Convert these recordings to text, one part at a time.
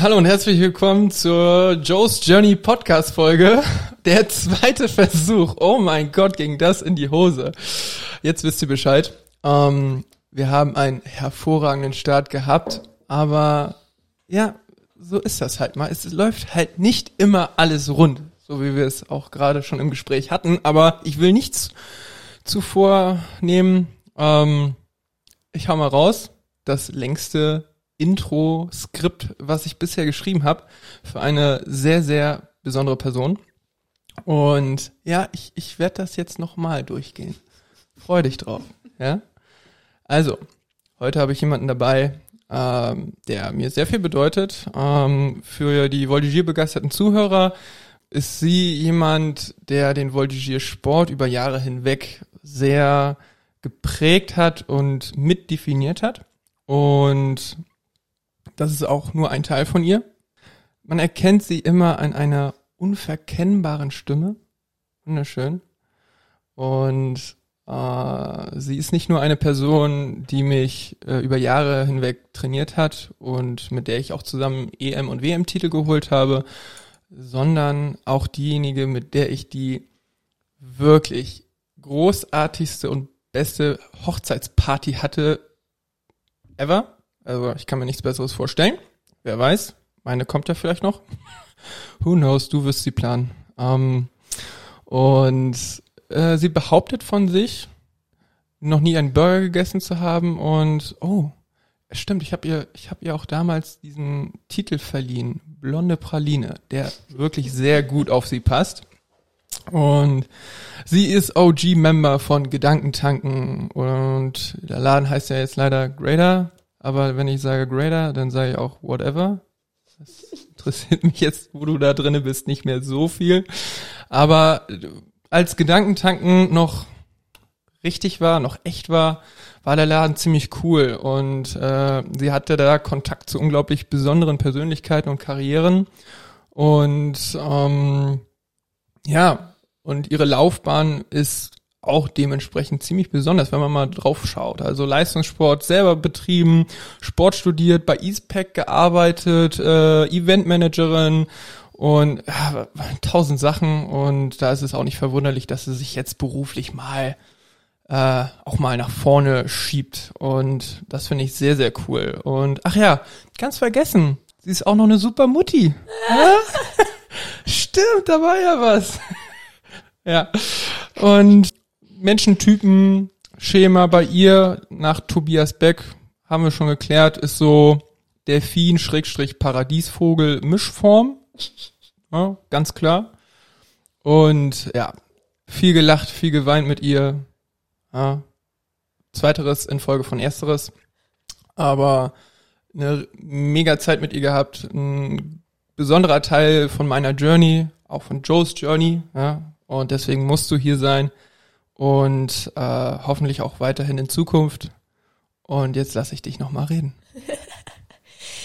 Hallo und herzlich willkommen zur Joe's Journey Podcast Folge. Der zweite Versuch. Oh mein Gott, ging das in die Hose. Jetzt wisst ihr Bescheid. Ähm, wir haben einen hervorragenden Start gehabt, aber ja, so ist das halt mal. Es läuft halt nicht immer alles rund, so wie wir es auch gerade schon im Gespräch hatten. Aber ich will nichts zuvor nehmen. Ähm, ich hau mal raus. Das längste Intro-Skript, was ich bisher geschrieben habe, für eine sehr, sehr besondere Person. Und ja, ich, ich werde das jetzt nochmal durchgehen. Freu dich drauf. Ja? Also, heute habe ich jemanden dabei, ähm, der mir sehr viel bedeutet. Ähm, für die Voltigier-begeisterten Zuhörer ist sie jemand, der den Voltigier-Sport über Jahre hinweg sehr geprägt hat und mitdefiniert hat. Und das ist auch nur ein Teil von ihr. Man erkennt sie immer an einer unverkennbaren Stimme. Wunderschön. Und äh, sie ist nicht nur eine Person, die mich äh, über Jahre hinweg trainiert hat und mit der ich auch zusammen EM- und WM-Titel geholt habe, sondern auch diejenige, mit der ich die wirklich großartigste und beste Hochzeitsparty hatte ever. Also ich kann mir nichts Besseres vorstellen. Wer weiß, meine kommt ja vielleicht noch. Who knows, du wirst sie planen. Ähm, und äh, sie behauptet von sich, noch nie einen Burger gegessen zu haben und oh, stimmt, ich habe ihr, ich habe ihr auch damals diesen Titel verliehen, blonde Praline, der wirklich sehr gut auf sie passt. Und sie ist OG-Member von Gedankentanken und der Laden heißt ja jetzt leider Grader aber wenn ich sage Grader, dann sage ich auch whatever. Das interessiert mich jetzt, wo du da drinne bist, nicht mehr so viel. Aber als Gedankentanken noch richtig war, noch echt war, war der Laden ziemlich cool und äh, sie hatte da Kontakt zu unglaublich besonderen Persönlichkeiten und Karrieren und ähm, ja und ihre Laufbahn ist auch dementsprechend ziemlich besonders, wenn man mal drauf schaut. Also Leistungssport selber betrieben, Sport studiert, bei EastPack gearbeitet, äh, Eventmanagerin und ja, tausend Sachen und da ist es auch nicht verwunderlich, dass sie sich jetzt beruflich mal äh, auch mal nach vorne schiebt und das finde ich sehr, sehr cool. Und ach ja, ganz vergessen, sie ist auch noch eine super Mutti. Stimmt, da war ja was. ja. Und Menschentypen Schema bei ihr nach Tobias Beck haben wir schon geklärt, ist so Delfin Schrägstrich Paradiesvogel Mischform. Ja, ganz klar. Und ja, viel gelacht, viel geweint mit ihr. Ja, zweiteres in Folge von ersteres. Aber eine mega Zeit mit ihr gehabt. Ein besonderer Teil von meiner Journey, auch von Joes Journey. Ja, und deswegen musst du hier sein und äh, hoffentlich auch weiterhin in Zukunft. Und jetzt lasse ich dich nochmal reden.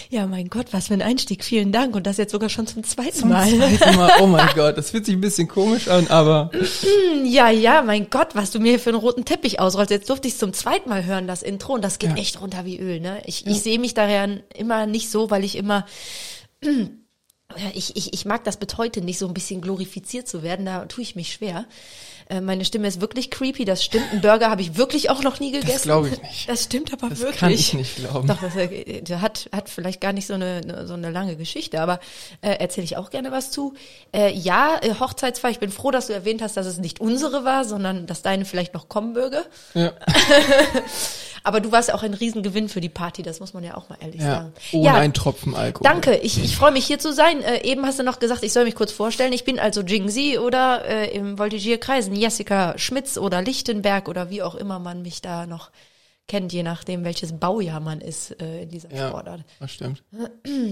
Ja, mein Gott, was für ein Einstieg. Vielen Dank. Und das jetzt sogar schon zum zweiten zum Mal. Zweiten Mal. Oh mein Gott, das fühlt sich ein bisschen komisch an, aber. Ja, ja, mein Gott, was du mir hier für einen roten Teppich ausrollst. Jetzt durfte ich es zum zweiten Mal hören, das Intro. Und das geht ja. echt runter wie Öl. Ne? Ich, ja. ich sehe mich daher immer nicht so, weil ich immer. Ich, ich, ich mag das bis heute nicht, so ein bisschen glorifiziert zu werden. Da tue ich mich schwer. Äh, meine Stimme ist wirklich creepy, das stimmt. Einen Burger habe ich wirklich auch noch nie gegessen. Das glaube ich nicht. Das stimmt aber das wirklich. Das kann ich nicht glauben. Doch, das, äh, das hat, hat vielleicht gar nicht so eine, so eine lange Geschichte, aber äh, erzähle ich auch gerne was zu. Äh, ja, äh, Hochzeitsfeier, ich bin froh, dass du erwähnt hast, dass es nicht unsere war, sondern dass deine vielleicht noch kommen möge. Ja. Aber du warst auch ein Riesengewinn für die Party, das muss man ja auch mal ehrlich ja, sagen. Ohne ja, einen Tropfen Alkohol. Danke, ich, ich freue mich hier zu sein. Äh, eben hast du noch gesagt, ich soll mich kurz vorstellen. Ich bin also Jingzi oder äh, im Voltigierkreisen Jessica Schmitz oder Lichtenberg oder wie auch immer man mich da noch kennt, je nachdem, welches Baujahr man ist äh, in dieser ja, Sportart. Das stimmt.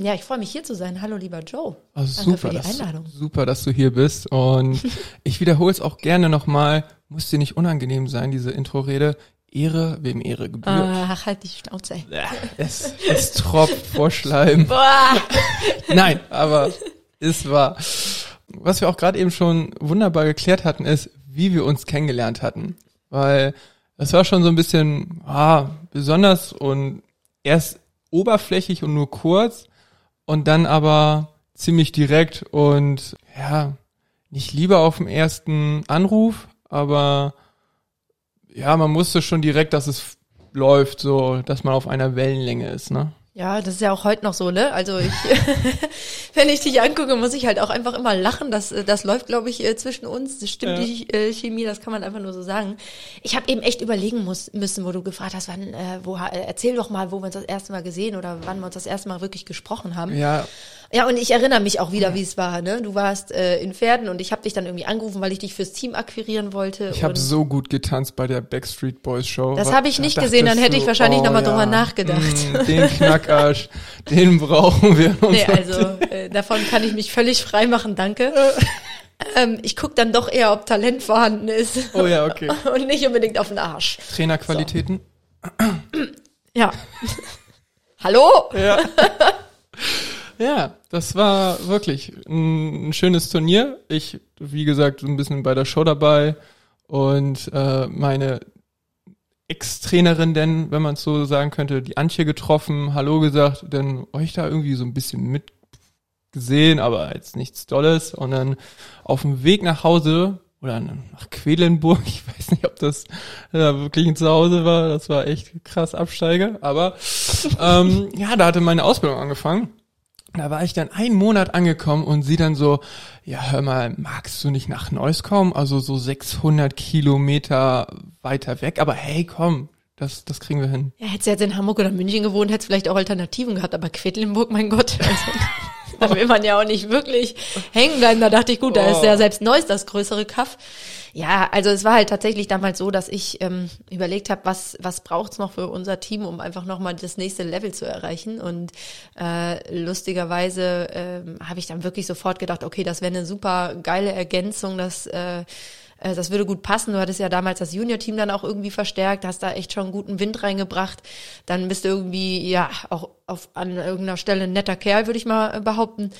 Ja, ich freue mich hier zu sein. Hallo, lieber Joe. Oh, super, für die Einladung. Dass, super, dass du hier bist. Und ich wiederhole es auch gerne nochmal. Muss dir nicht unangenehm sein, diese Intro-Rede. Ehre, wem Ehre gebührt. Ach, halt die Schnauze. Es, es tropft vor Schleim. Boah. Nein, aber es war. Was wir auch gerade eben schon wunderbar geklärt hatten, ist, wie wir uns kennengelernt hatten. Weil es war schon so ein bisschen ah, besonders und erst oberflächlich und nur kurz. und dann aber ziemlich direkt und ja, nicht lieber auf dem ersten Anruf, aber ja, man musste schon direkt, dass es läuft, so, dass man auf einer Wellenlänge ist, ne? Ja, das ist ja auch heute noch so, ne? Also ich, wenn ich dich angucke, muss ich halt auch einfach immer lachen. Das, das läuft, glaube ich, äh, zwischen uns. Das stimmt Ja. die äh, Chemie, das kann man einfach nur so sagen. Ich habe eben echt überlegen muss, müssen, wo du gefragt hast, wann, äh, wo, äh, erzähl doch mal, wo wir uns das erste Mal gesehen oder wann wir uns das erste Mal wirklich gesprochen haben. Ja, Ja, und ich erinnere mich auch wieder, wie es war. Ne? Du warst äh, in Pferden und ich habe dich dann irgendwie angerufen, weil ich dich fürs Team akquirieren wollte. ich habe so gut getanzt bei der Backstreet Boys Show. Das habe ich da nicht dachtest gesehen, dann hätte ich wahrscheinlich oh, noch mal drüber ja, nachgedacht. mm, Den Knackarsch, den brauchen wir. Nee, also äh, davon kann ich mich völlig frei machen, danke. ähm, ich guck dann doch eher, ob Talent vorhanden ist Oh ja, okay. und nicht unbedingt auf den Arsch. Trainerqualitäten. Ja. Hallo? Ja. Ja, das war wirklich ein, ein schönes Turnier. Ich, wie gesagt, so ein bisschen bei der Show dabei und äh, meine Ex-Trainerin, denn, wenn man es so sagen könnte, die Antje getroffen, Hallo gesagt, dann euch da irgendwie so ein bisschen mitgesehen, aber jetzt nichts Dolles. Und dann auf dem Weg nach Hause oder nach Quedlinburg, ich weiß nicht, ob das äh, wirklich ein Zuhause war, das war echt krass Absteige, aber ähm, ja, da hatte meine Ausbildung angefangen. Da war ich dann einen Monat angekommen und sie dann so, ja, hör mal, magst du nicht nach Neuss kommen? Also so 600 Kilometer weiter weg. Aber hey, komm, das, das kriegen wir hin. Ja, hättest du jetzt in Hamburg oder München gewohnt, hättest vielleicht auch Alternativen gehabt, aber Quedlinburg, mein Gott. Also, da will man ja auch nicht wirklich hängen bleiben. Da dachte ich, gut, da ist ja selbst Neuss das größere Kaff. Ja, also es war halt tatsächlich damals so, dass ich ähm, überlegt habe, was, was braucht's noch für unser Team, um einfach nochmal das nächste Level zu erreichen. Und äh, lustigerweise ähm, habe ich dann wirklich sofort gedacht, okay, das wäre eine super geile Ergänzung, dass äh, äh, das würde gut passen. Du hattest ja damals das Junior-Team dann auch irgendwie verstärkt, hast da echt schon guten Wind reingebracht. Dann bist du irgendwie, ja, auch auf, an irgendeiner Stelle ein netter Kerl, würde ich mal äh, behaupten.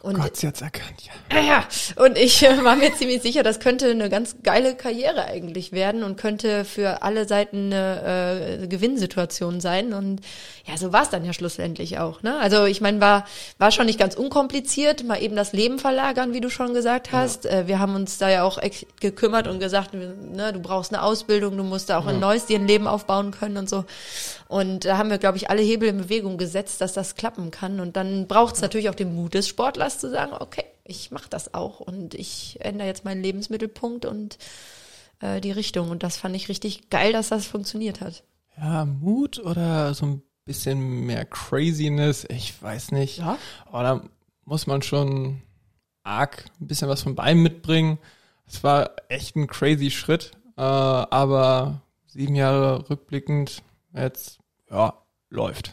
Und Gott, sie hat's erkannt, ja. ja, und ich äh, war mir ziemlich sicher, das könnte eine ganz geile Karriere eigentlich werden und könnte für alle Seiten eine äh, Gewinnsituation sein. Und ja, so war es dann ja schlussendlich auch. Ne? Also ich meine, war, war schon nicht ganz unkompliziert, mal eben das Leben verlagern, wie du schon gesagt hast. Äh, wir haben uns da ja auch gekümmert und gesagt, ne, du brauchst eine Ausbildung, du musst da auch in Neuss dir ein Leben aufbauen können und so. Und da haben wir, glaube ich, alle Hebel in Bewegung gesetzt, dass das klappen kann. Und dann braucht es natürlich auch den Mut des Sportlers zu sagen, okay, ich mache das auch und ich ändere jetzt meinen Lebensmittelpunkt und äh, die Richtung. Und das fand ich richtig geil, dass das funktioniert hat. Ja, Mut oder so ein bisschen mehr Craziness, ich weiß nicht. Ja. Aber da muss man schon arg ein bisschen was von beiden mitbringen. Es war echt ein crazy Schritt, äh, aber sieben Jahre rückblickend jetzt, ja, läuft.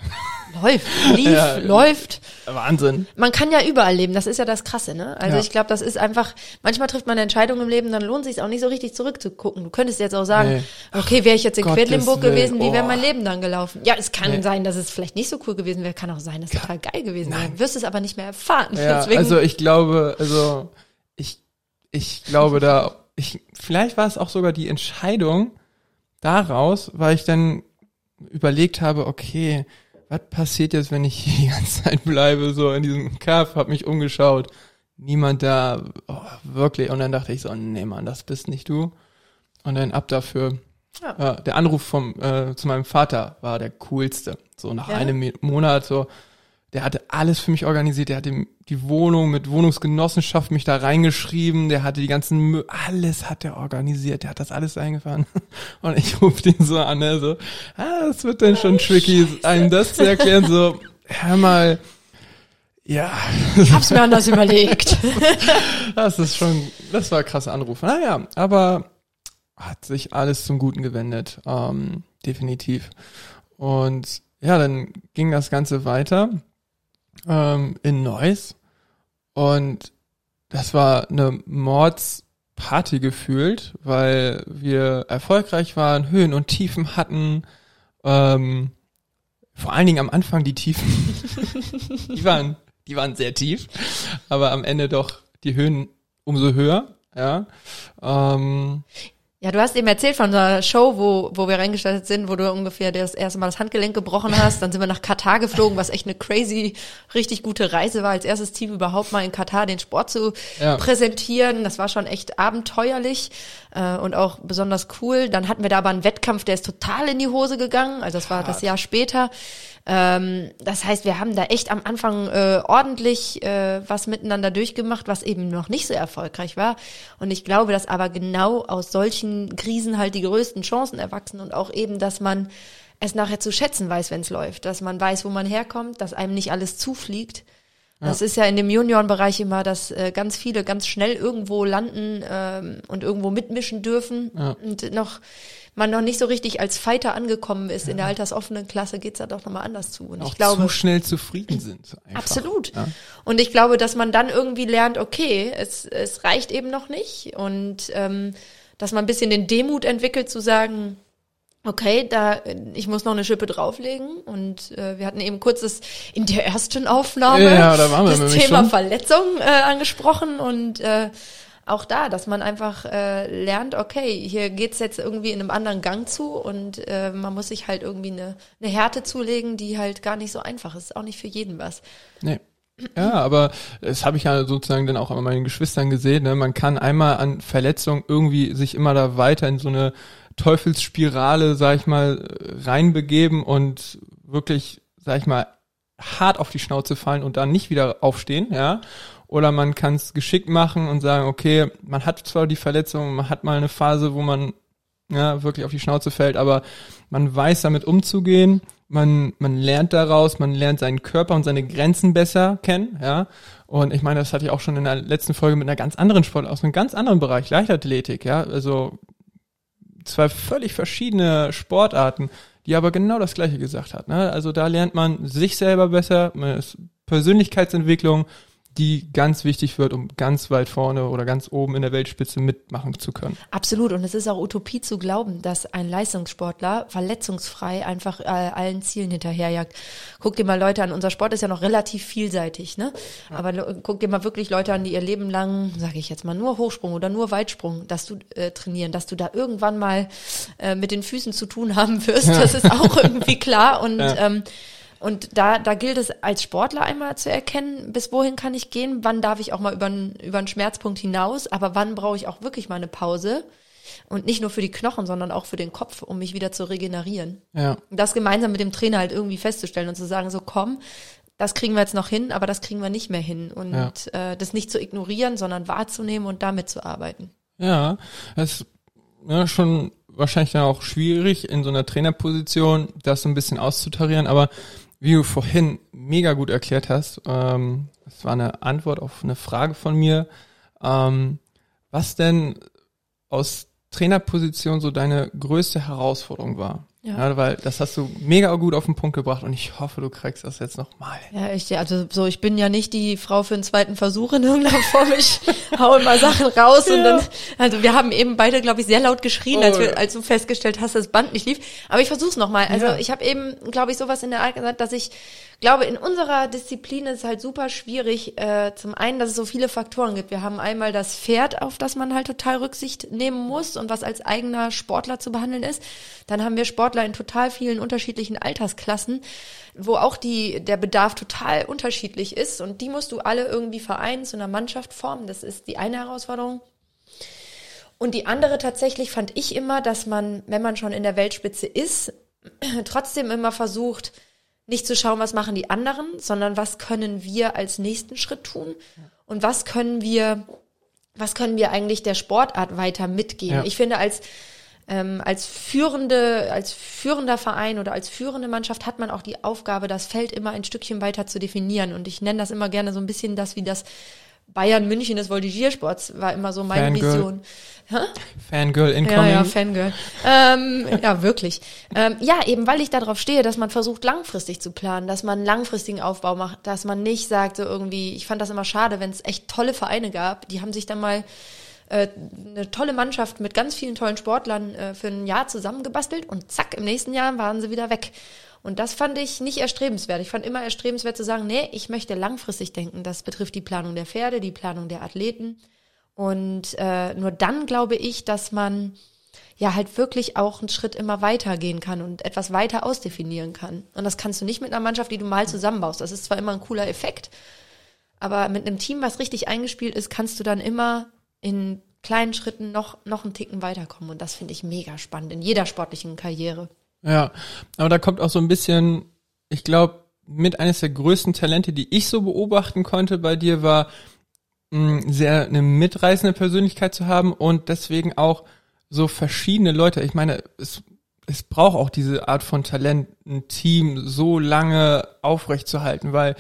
Läuft, lief, Ja. läuft. Wahnsinn. Man kann ja überall leben, das ist ja das Krasse, ne? Also Ja. ich glaube, das ist einfach, manchmal trifft man eine Entscheidung im Leben, dann lohnt es sich auch nicht so richtig zurückzugucken. Du könntest jetzt auch sagen, Nee. okay, wäre ich jetzt in Gottes Quedlinburg Willen, gewesen, wie wäre mein Leben dann gelaufen? Ja, es kann Nee. sein, dass es vielleicht nicht so cool gewesen wäre, kann auch sein, dass es total geil gewesen wäre. Du wirst es aber nicht mehr erfahren. Ja, Deswegen, also ich glaube, also ich, ich glaube da, ich, vielleicht war es auch sogar die Entscheidung daraus, weil ich dann überlegt habe, okay, was passiert jetzt, wenn ich hier die ganze Zeit bleibe, so in diesem Kaff, hab mich umgeschaut, niemand da, oh, wirklich, und dann dachte ich so, nee Mann, das bist nicht du. Und dann ab dafür. Ja. Ja, der Anruf vom äh, zu meinem Vater war der coolste. So nach Ja. einem Monat so, der hatte alles für mich organisiert. Der hatte die Wohnung mit Wohnungsgenossenschaft mich da reingeschrieben. Der hatte die ganzen Mü alles hat er organisiert. Der hat das alles eingefahren. Und ich rufe den so an, er so, ah, das wird dann schon tricky, einem das zu erklären. So, hör mal, ja, ich hab's mir anders überlegt. das ist schon, das war ein krasser Anruf. Naja, aber hat sich alles zum Guten gewendet, ähm, definitiv. Und ja, dann ging das Ganze weiter ähm, in Neuss und das war eine Mordsparty gefühlt, weil wir erfolgreich waren, Höhen und Tiefen hatten. Ähm, vor allen Dingen am Anfang die Tiefen, die waren, die waren sehr tief, aber am Ende doch die Höhen umso höher. Ja, ähm, Ja, du hast eben erzählt von unserer Show, wo, wo wir reingestattet sind, wo du ungefähr das erste Mal das Handgelenk gebrochen hast. Dann sind wir nach Katar geflogen, was echt eine crazy, richtig gute Reise war, als erstes Team überhaupt mal in Katar den Sport zu ja. präsentieren. Das war schon echt abenteuerlich äh, und auch besonders cool. Dann hatten wir da aber einen Wettkampf, der ist total in die Hose gegangen. Also das war Hart. das Jahr später. Ähm, das heißt, wir haben da echt am Anfang äh, ordentlich äh, was miteinander durchgemacht, was eben noch nicht so erfolgreich war. Und ich glaube, dass aber genau aus solchen Krisen halt die größten Chancen erwachsen und auch eben, dass man es nachher zu schätzen weiß, wenn es läuft, dass man weiß, wo man herkommt, dass einem nicht alles zufliegt. Ja. Das ist ja in dem Juniorenbereich immer, dass äh, ganz viele ganz schnell irgendwo landen ähm, und irgendwo mitmischen dürfen ja. und noch man noch nicht so richtig als Fighter angekommen ist. Ja. In der altersoffenen Klasse geht's da doch nochmal anders zu. Und Auch ich glaube, zu schnell zufrieden sind. Einfach. Absolut. Ja. Und ich glaube, dass man dann irgendwie lernt, okay, es, es reicht eben noch nicht. Und ähm, dass man ein bisschen den Demut entwickelt, zu sagen, okay, da ich muss noch eine Schippe drauflegen und äh, wir hatten eben kurzes in der ersten Aufnahme ja, da waren wir das Thema schon. Verletzung äh, angesprochen und äh, auch da, dass man einfach äh, lernt, okay, hier geht's jetzt irgendwie in einem anderen Gang zu und äh, man muss sich halt irgendwie eine, eine Härte zulegen, die halt gar nicht so einfach ist. Auch nicht für jeden was. Nee. Ja, aber das habe ich ja sozusagen dann auch an meinen Geschwistern gesehen. Ne? Man kann einmal an Verletzungen irgendwie sich immer da weiter in so eine Teufelsspirale, sag ich mal, reinbegeben und wirklich, sag ich mal, hart auf die Schnauze fallen und dann nicht wieder aufstehen, ja. Oder man kann es geschickt machen und sagen, okay, man hat zwar die Verletzung, man hat mal eine Phase, wo man ja, wirklich auf die Schnauze fällt, aber man weiß damit umzugehen, man, man lernt daraus, man lernt seinen Körper und seine Grenzen besser kennen, ja. Und ich meine, das hatte ich auch schon in der letzten Folge mit einer ganz anderen Sport aus einem ganz anderen Bereich, Leichtathletik, ja. Also zwei völlig verschiedene Sportarten, die aber genau das Gleiche gesagt hat. Ne? Also da lernt man sich selber besser, man ist Persönlichkeitsentwicklung, die ganz wichtig wird, um ganz weit vorne oder ganz oben in der Weltspitze mitmachen zu können. Absolut. Und es ist auch Utopie zu glauben, dass ein Leistungssportler verletzungsfrei einfach äh, allen Zielen hinterherjagt. Guck dir mal Leute an. Unser Sport ist ja noch relativ vielseitig, ne? Ja. Aber guck dir mal wirklich Leute an, die ihr Leben lang, sage ich jetzt mal, nur Hochsprung oder nur Weitsprung, dass du äh, trainieren, dass du da irgendwann mal äh, mit den Füßen zu tun haben wirst. Das ist auch irgendwie klar. Und ja. ähm, und da, da gilt es als Sportler einmal zu erkennen, bis wohin kann ich gehen, wann darf ich auch mal über, einen, über einen Schmerzpunkt hinaus, aber wann brauche ich auch wirklich mal eine Pause. Und nicht nur für die Knochen, sondern auch für den Kopf, um mich wieder zu regenerieren. Ja. Das gemeinsam mit dem Trainer halt irgendwie festzustellen und zu sagen, so komm, das kriegen wir jetzt noch hin, aber das kriegen wir nicht mehr hin. Und ja. äh, das nicht zu ignorieren, sondern wahrzunehmen und damit zu arbeiten. Ja, das ist ja, schon wahrscheinlich dann auch schwierig, in so einer Trainerposition das so ein bisschen auszutarieren, aber wie du vorhin mega gut erklärt hast, ähm, das war eine Antwort auf eine Frage von mir, ähm, was denn aus Trainerposition so deine größte Herausforderung war? Ja. ja. weil das hast du mega gut auf den Punkt gebracht und ich hoffe, du kriegst das jetzt nochmal. Ja, ich, also so, ich bin ja nicht die Frau für einen zweiten Versuch in irgendeiner Form. Ich hau immer Sachen raus ja. und dann, also wir haben eben beide, glaube ich, sehr laut geschrien, oh. als, wir, als du festgestellt hast, dass das Band nicht lief. Aber ich versuch's nochmal. Also ja. ich habe eben, glaube ich, sowas in der Art gesagt, dass ich glaube, in unserer Disziplin ist es halt super schwierig. Äh, zum einen, dass es so viele Faktoren gibt. Wir haben einmal das Pferd, auf das man halt total Rücksicht nehmen muss und was als eigener Sportler zu behandeln ist. Dann haben wir Sportler in total vielen unterschiedlichen Altersklassen, wo auch die, der Bedarf total unterschiedlich ist. Und die musst du alle irgendwie vereinen, zu einer Mannschaft formen. Das ist die eine Herausforderung. Und die andere tatsächlich fand ich immer, dass man, wenn man schon in der Weltspitze ist, trotzdem immer versucht, nicht zu schauen, was machen die anderen, sondern was können wir als nächsten Schritt tun und was können wir, was können wir eigentlich der Sportart weiter mitgeben. Ja. Ich finde, als ähm, als führende, als führender Verein oder als führende Mannschaft hat man auch die Aufgabe, das Feld immer ein Stückchen weiter zu definieren. Und ich nenne das immer gerne so ein bisschen das wie das Bayern München des Voltigiersports war immer so meine Fangirl. Vision. Hä? Fangirl incoming. Ja, ja, Fangirl. ähm, ja, wirklich. Ähm, ja, eben weil ich darauf stehe, dass man versucht, langfristig zu planen, dass man einen langfristigen Aufbau macht, dass man nicht sagt, so irgendwie, ich fand das immer schade, wenn es echt tolle Vereine gab, die haben sich dann mal äh, eine tolle Mannschaft mit ganz vielen tollen Sportlern äh, für ein Jahr zusammengebastelt und zack, im nächsten Jahr waren sie wieder weg. Und das fand ich nicht erstrebenswert. Ich fand immer erstrebenswert zu sagen, nee, ich möchte langfristig denken. Das betrifft die Planung der Pferde, die Planung der Athleten. Und äh, nur dann glaube ich, dass man ja halt wirklich auch einen Schritt immer weitergehen kann und etwas weiter ausdefinieren kann. Und das kannst du nicht mit einer Mannschaft, die du mal zusammenbaust. Das ist zwar immer ein cooler Effekt, aber mit einem Team, was richtig eingespielt ist, kannst du dann immer in kleinen Schritten noch, noch einen Ticken weiterkommen. Und das finde ich mega spannend in jeder sportlichen Karriere. Ja, aber da kommt auch so ein bisschen, ich glaube, mit eines der größten Talente, die ich so beobachten konnte bei dir, war mh, sehr eine mitreißende Persönlichkeit zu haben und deswegen auch so verschiedene Leute. Ich meine, es, es braucht auch diese Art von Talent, ein Team so lange aufrechtzuerhalten, weil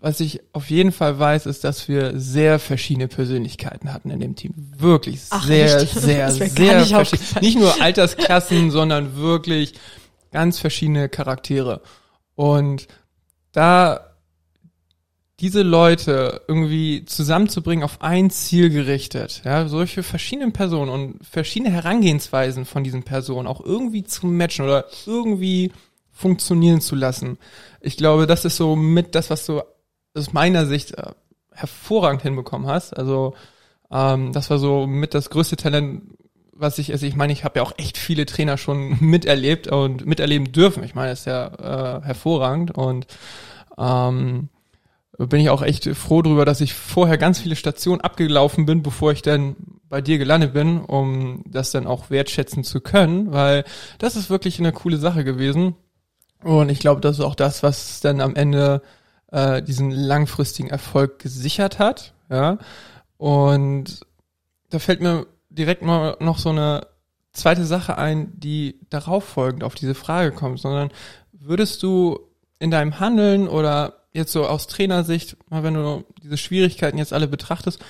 was ich auf jeden Fall weiß, ist, dass wir sehr verschiedene Persönlichkeiten hatten in dem Team. Wirklich Ach, sehr, echt? sehr, sehr verschieden. Nicht nur Altersklassen, sondern wirklich ganz verschiedene Charaktere. Und da diese Leute irgendwie zusammenzubringen auf ein Ziel gerichtet, ja, solche verschiedenen Personen und verschiedene Herangehensweisen von diesen Personen auch irgendwie zu matchen oder irgendwie funktionieren zu lassen. Ich glaube, das ist so mit das, was du aus meiner Sicht äh, hervorragend hinbekommen hast. Also ähm, das war so mit das größte Talent, was ich, also ich meine, ich habe ja auch echt viele Trainer schon miterlebt und miterleben dürfen. Ich meine, das ist ja äh, hervorragend und ähm, bin ich auch echt froh drüber, dass ich vorher ganz viele Stationen abgelaufen bin, bevor ich dann bei dir gelandet bin, um das dann auch wertschätzen zu können, weil das ist wirklich eine coole Sache gewesen. Und ich glaube, das ist auch das, was dann am Ende äh, diesen langfristigen Erfolg gesichert hat. Ja. Und da fällt mir direkt mal noch so eine zweite Sache ein, die darauf folgend auf diese Frage kommt, sondern würdest du in deinem Handeln oder jetzt so aus Trainersicht, mal wenn du diese Schwierigkeiten jetzt alle betrachtest,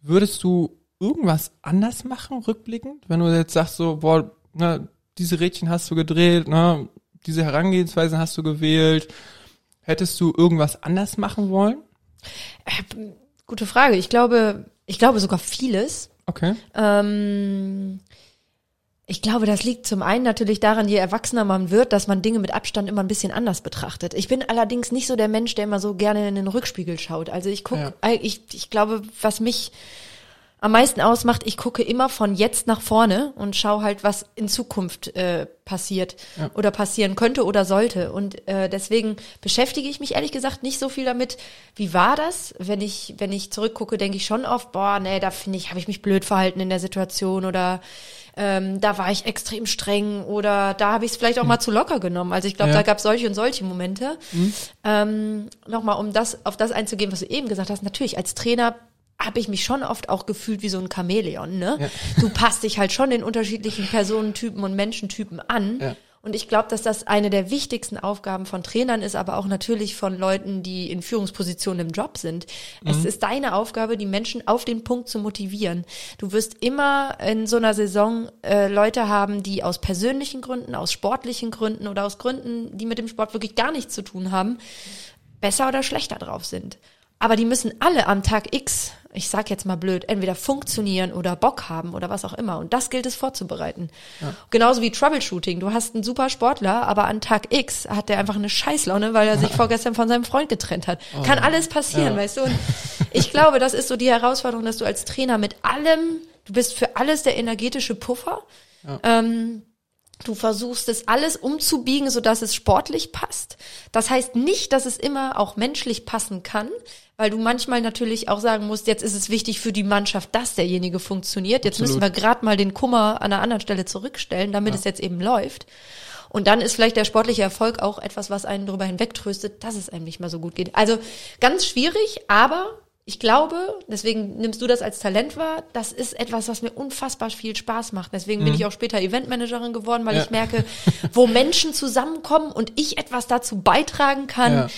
würdest du irgendwas anders machen, rückblickend? Wenn du jetzt sagst so, boah, na, diese Rädchen hast du gedreht, ne, diese Herangehensweisen hast du gewählt, hättest du irgendwas anders machen wollen? Äh, gute Frage. Ich glaube, ich glaube sogar vieles. Okay. Ähm, ich glaube, das liegt zum einen natürlich daran, je erwachsener man wird, dass man Dinge mit Abstand immer ein bisschen anders betrachtet. Ich bin allerdings nicht so der Mensch, der immer so gerne in den Rückspiegel schaut. Also ich gucke, ich, ich glaube, was mich am meisten ausmacht, ich gucke immer von jetzt nach vorne und schaue halt, was in Zukunft äh, passiert Ja. oder passieren könnte oder sollte. Und äh, deswegen beschäftige ich mich ehrlich gesagt nicht so viel damit, wie war das? Wenn ich, wenn ich zurückgucke, denke ich schon oft, boah, nee, da finde ich, habe ich mich blöd verhalten in der Situation oder ähm, da war ich extrem streng oder da habe ich es vielleicht auch mal zu locker genommen. Also ich glaube, Ja. da gab es solche und solche Momente. Ähm, Nochmal, um das auf das einzugehen, was du eben gesagt hast, natürlich als Trainer habe ich mich schon oft auch gefühlt wie so ein Chamäleon, ne? Ja. Du passt dich halt schon den unterschiedlichen Personentypen und Menschentypen an. Ja. Und ich glaube, dass das eine der wichtigsten Aufgaben von Trainern ist, aber auch natürlich von Leuten, die in Führungspositionen im Job sind. Es ist deine Aufgabe, die Menschen auf den Punkt zu motivieren. Du wirst immer in so einer Saison äh, Leute haben, die aus persönlichen Gründen, aus sportlichen Gründen oder aus Gründen, die mit dem Sport wirklich gar nichts zu tun haben, besser oder schlechter drauf sind. Aber die müssen alle am Tag X, ich sag jetzt mal blöd, entweder funktionieren oder Bock haben oder was auch immer. Und das gilt es vorzubereiten. Genauso wie Troubleshooting. Du hast einen super Sportler, aber an Tag X hat der einfach eine Scheißlaune, weil er sich vorgestern von seinem Freund getrennt hat. Kann alles passieren, Ja. weißt du? Und ich glaube, das ist so die Herausforderung, dass du als Trainer mit allem, du bist für alles der energetische Puffer. Ähm, Du versuchst es alles umzubiegen, sodass es sportlich passt. Das heißt nicht, dass es immer auch menschlich passen kann, weil du manchmal natürlich auch sagen musst, jetzt ist es wichtig für die Mannschaft, dass derjenige funktioniert. Jetzt Absolut. müssen wir gerade mal den Kummer an einer anderen Stelle zurückstellen, damit es jetzt eben läuft. Und dann ist vielleicht der sportliche Erfolg auch etwas, was einen darüber hinwegtröstet, dass es einem nicht mehr so gut geht. Also ganz schwierig, aber ich glaube, deswegen nimmst du das als Talent wahr, das ist etwas, was mir unfassbar viel Spaß macht. Deswegen bin ich auch später Eventmanagerin geworden, weil Ja. ich merke, wo Menschen zusammenkommen und ich etwas dazu beitragen kann, Ja.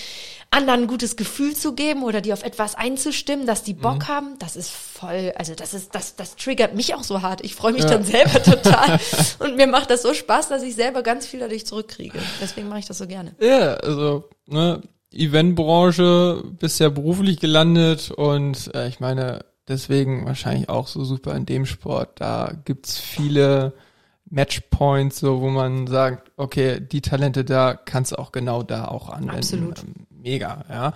Anderen ein gutes Gefühl zu geben oder die auf etwas einzustimmen, dass die Bock haben, das ist voll, also das ist, das, das triggert mich auch so hart. Ich freue mich Ja. dann selber total und mir macht das so Spaß, dass ich selber ganz viel dadurch zurückkriege. Deswegen mache ich das so gerne. Ja, also, ne, Eventbranche, bist ja beruflich gelandet und äh, ich meine, deswegen wahrscheinlich auch so super in dem Sport. Da gibt's viele Matchpoints, so wo man sagt, okay, die Talente da kannst du auch genau da auch anwenden. Absolut. Ähm, Mega, ja.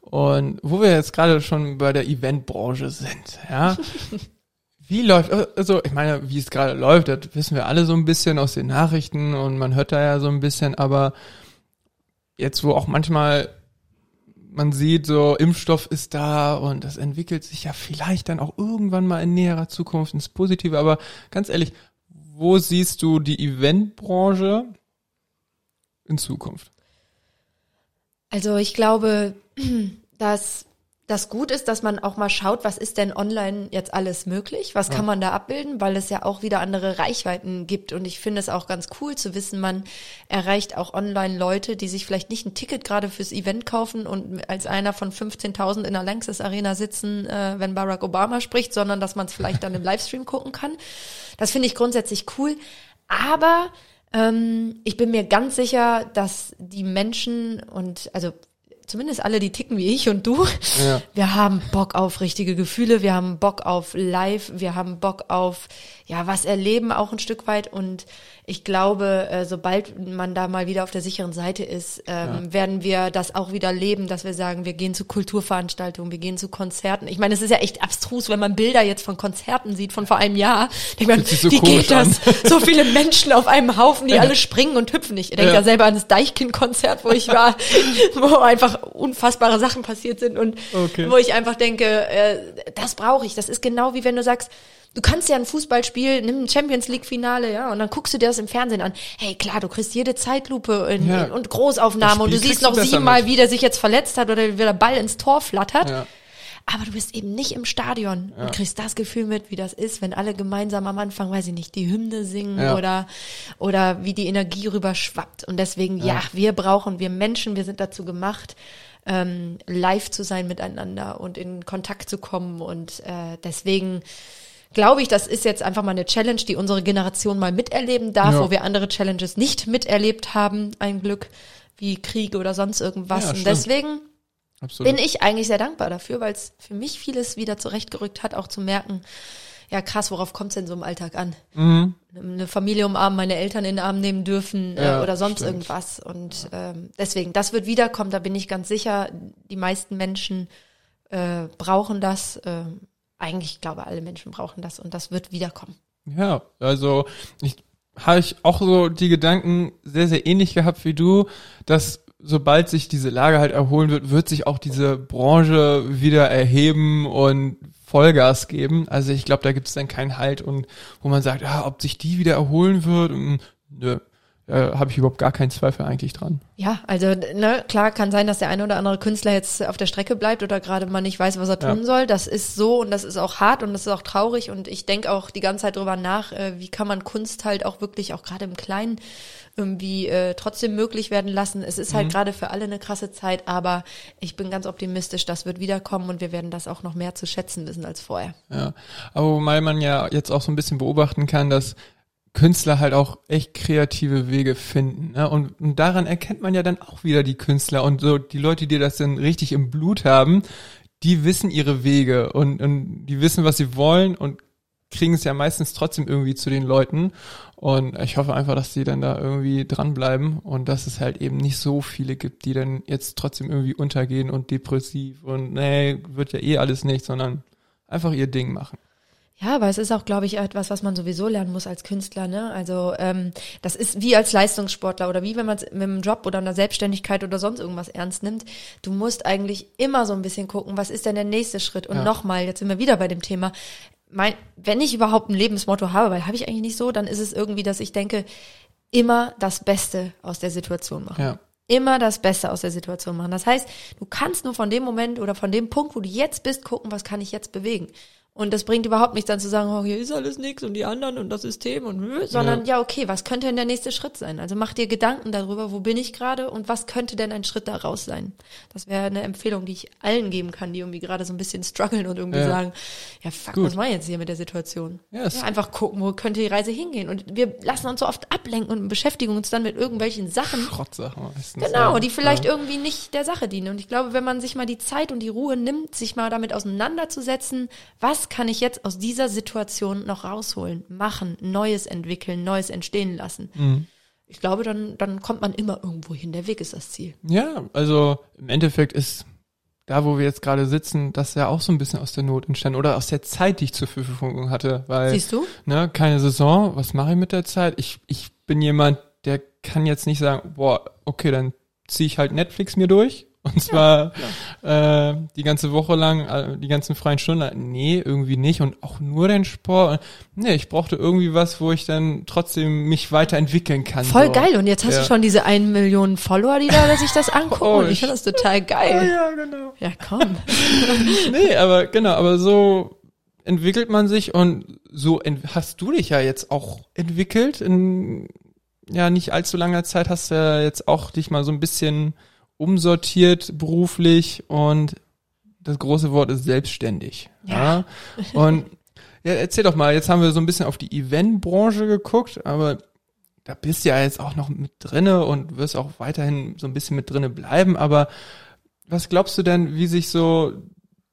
Und wo wir jetzt gerade schon bei der Eventbranche sind, ja. Wie läuft, also ich meine, wie es gerade läuft, das wissen wir alle so ein bisschen aus den Nachrichten und man hört da ja so ein bisschen, aber jetzt wo auch manchmal man sieht, so Impfstoff ist da und das entwickelt sich ja vielleicht dann auch irgendwann mal in näherer Zukunft ins Positive. Aber ganz ehrlich, wo siehst du die Eventbranche in Zukunft? Also ich glaube, dass das gut ist, dass man auch mal schaut, was ist denn online jetzt alles möglich? Was kann man da abbilden? Weil es ja auch wieder andere Reichweiten gibt. Und ich finde es auch ganz cool zu wissen, man erreicht auch online Leute, die sich vielleicht nicht ein Ticket gerade fürs Event kaufen und als einer von 15.000 in der Lanxess Arena sitzen, äh, wenn Barack Obama spricht, sondern dass man es vielleicht dann im Livestream gucken kann. Das finde ich grundsätzlich cool. Aber ähm, ich bin mir ganz sicher, dass die Menschen und also zumindest alle, die ticken wie ich und du, ja. wir haben Bock auf richtige Gefühle, wir haben Bock auf Live, wir haben Bock auf ja was erleben auch ein Stück weit und ich glaube, äh, sobald man da mal wieder auf der sicheren Seite ist, ähm, ja. werden wir das auch wieder leben, dass wir sagen, wir gehen zu Kulturveranstaltungen, wir gehen zu Konzerten. Ich meine, es ist ja echt abstrus, wenn man Bilder jetzt von Konzerten sieht von vor einem Jahr. Denkt man, so wie geht das? An. So viele Menschen auf einem Haufen, die ja. alle springen und hüpfen. Ich denke ja. da selber an das Deichkind-Konzert, wo ich war, wo einfach unfassbare Sachen passiert sind und okay. wo ich einfach denke, äh, das brauche ich. Das ist genau wie wenn du sagst, Du kannst ja ein Fußballspiel, nimm ein Champions League Finale, ja, und dann guckst du dir das im Fernsehen an. Hey, klar, du kriegst jede Zeitlupe in, ja. in, und Großaufnahme und du siehst noch siebenmal, wie der sich jetzt verletzt hat oder wie der Ball ins Tor flattert. Ja. Aber du bist eben nicht im Stadion ja. und kriegst das Gefühl mit, wie das ist, wenn alle gemeinsam am Anfang, weiß ich nicht, die Hymne singen ja. oder, oder wie die Energie rüber schwappt. Und deswegen, ja. ja, wir brauchen, wir Menschen, wir sind dazu gemacht, ähm, live zu sein miteinander und in Kontakt zu kommen. Und äh, deswegen glaube ich, das ist jetzt einfach mal eine Challenge, die unsere Generation mal miterleben darf, ja. wo wir andere Challenges nicht miterlebt haben, ein Glück, wie Kriege oder sonst irgendwas. Ja, Und deswegen Absolut. bin ich eigentlich sehr dankbar dafür, weil es für mich vieles wieder zurechtgerückt hat, auch zu merken, ja krass, worauf kommt es denn so im Alltag an? Mhm. Eine Familie umarmen, meine Eltern in den Arm nehmen dürfen äh, ja, oder sonst stimmt. irgendwas. Und ähm, deswegen, das wird wiederkommen, da bin ich ganz sicher. Die meisten Menschen äh, brauchen das. Äh, eigentlich, ich glaube, alle Menschen brauchen das und das wird wiederkommen. Ja, also ich habe ich auch so die Gedanken sehr, sehr ähnlich gehabt wie du, dass sobald sich diese Lage halt erholen wird, wird sich auch diese Branche wieder erheben und Vollgas geben. Also ich glaube, da gibt es dann keinen Halt und wo man sagt, ja, ob sich die wieder erholen wird, nö, äh, habe ich überhaupt gar keinen Zweifel eigentlich dran. Ja, also ne, klar kann sein, dass der eine oder andere Künstler jetzt auf der Strecke bleibt oder gerade mal nicht weiß, was er tun ja. soll. Das ist so und das ist auch hart und das ist auch traurig und ich denke auch die ganze Zeit drüber nach, äh, wie kann man Kunst halt auch wirklich auch gerade im Kleinen irgendwie äh, trotzdem möglich werden lassen. Es ist halt mhm. gerade für alle eine krasse Zeit, aber ich bin ganz optimistisch, das wird wiederkommen und wir werden das auch noch mehr zu schätzen wissen als vorher. Ja, aber weil man ja jetzt auch so ein bisschen beobachten kann, dass Künstler halt auch echt kreative Wege finden. Ne? Und, und daran erkennt man ja dann auch wieder die Künstler und so die Leute, die das dann richtig im Blut haben, die wissen ihre Wege und, und die wissen, was sie wollen und kriegen es ja meistens trotzdem irgendwie zu den Leuten. Und ich hoffe einfach, dass die dann da irgendwie dranbleiben und dass es halt eben nicht so viele gibt, die dann jetzt trotzdem irgendwie untergehen und depressiv und nee, wird ja eh alles nicht, sondern einfach ihr Ding machen. Ja, aber es ist auch, glaube ich, etwas, was man sowieso lernen muss als Künstler. Ne? Also ähm, das ist wie als Leistungssportler oder wie wenn man es mit einem Job oder einer Selbstständigkeit oder sonst irgendwas ernst nimmt. Du musst eigentlich immer so ein bisschen gucken, was ist denn der nächste Schritt? Und ja. nochmal, jetzt sind wir wieder bei dem Thema. Mein, wenn ich überhaupt ein Lebensmotto habe, weil habe ich eigentlich nicht so, dann ist es irgendwie, dass ich denke, immer das Beste aus der Situation machen. Ja immer das Beste aus der Situation machen. Das heißt, du kannst nur von dem Moment oder von dem Punkt, wo du jetzt bist, gucken, was kann ich jetzt bewegen. Und das bringt überhaupt nichts dann zu sagen, oh, hier ist alles nichts und die anderen und das System und sondern ja. ja, okay, was könnte denn der nächste Schritt sein? Also mach dir Gedanken darüber, wo bin ich gerade und was könnte denn ein Schritt daraus sein? Das wäre eine Empfehlung, die ich allen geben kann, die irgendwie gerade so ein bisschen strugglen und irgendwie ja. sagen, ja, fuck, Gut. was mache ich jetzt hier mit der Situation? Ja, ja, einfach gucken, wo könnte die Reise hingehen? Und wir lassen uns so oft ablenken und beschäftigen uns dann mit irgendwelchen Sachen. Schrottsachen meistens. Genau, die vielleicht irgendwie nicht der Sache dienen. Und ich glaube, wenn man sich mal die Zeit und die Ruhe nimmt, sich mal damit auseinanderzusetzen, was kann ich jetzt aus dieser Situation noch rausholen, machen, Neues entwickeln, Neues entstehen lassen. Mhm. Ich glaube, dann, dann kommt man immer irgendwo hin. Der Weg ist das Ziel. Ja, also im Endeffekt ist da, wo wir jetzt gerade sitzen, das ja auch so ein bisschen aus der Not entstanden oder aus der Zeit, die ich zur Verfügung hatte. Weil, Siehst du? Ne, keine Saison, was mache ich mit der Zeit? Ich, ich bin jemand, der kann jetzt nicht sagen, boah, okay, dann ziehe ich halt Netflix mir durch und zwar ja, äh, die ganze Woche lang, äh, die ganzen freien Stunden. Nee, irgendwie nicht. Und auch nur den Sport. Nee, ich brauchte irgendwie was, wo ich dann trotzdem mich weiterentwickeln kann. Voll so. geil. Und jetzt hast Ja. du schon diese 1 Million Follower, die da sich das angucken. Oh, ich finde das total geil. ja, genau. Ja, komm. Nee, aber genau, aber so entwickelt man sich und so hast du dich ja jetzt auch entwickelt. In ja nicht allzu langer Zeit hast du ja jetzt auch dich mal so ein bisschen umsortiert beruflich und das große Wort ist selbstständig. Ja. Und ja, erzähl doch mal, jetzt haben wir so ein bisschen auf die Eventbranche geguckt, aber da bist du ja jetzt auch noch mit drinne und wirst auch weiterhin so ein bisschen mit drinne bleiben, aber was glaubst du denn, wie sich so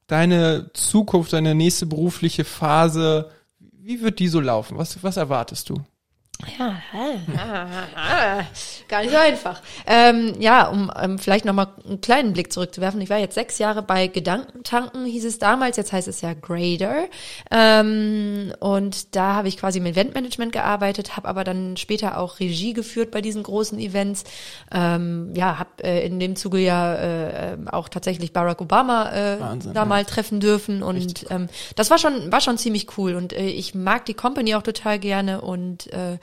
deine Zukunft, deine nächste berufliche Phase, wie wird die so laufen? Was, was erwartest du? Ja, gar nicht so einfach. Ähm, ja, um ähm, vielleicht nochmal einen kleinen Blick zurückzuwerfen. Ich war jetzt sechs Jahre bei Gedankentanken, hieß es damals, jetzt heißt es ja Grader. Ähm, und da habe ich quasi im Eventmanagement gearbeitet, habe aber dann später auch Regie geführt bei diesen großen Events. Ähm, ja, habe äh, in dem Zuge ja äh, auch tatsächlich Barack Obama äh, Wahnsinn, da ja. mal treffen dürfen und ähm, das war schon war schon ziemlich cool und äh, ich mag die Company auch total gerne und äh,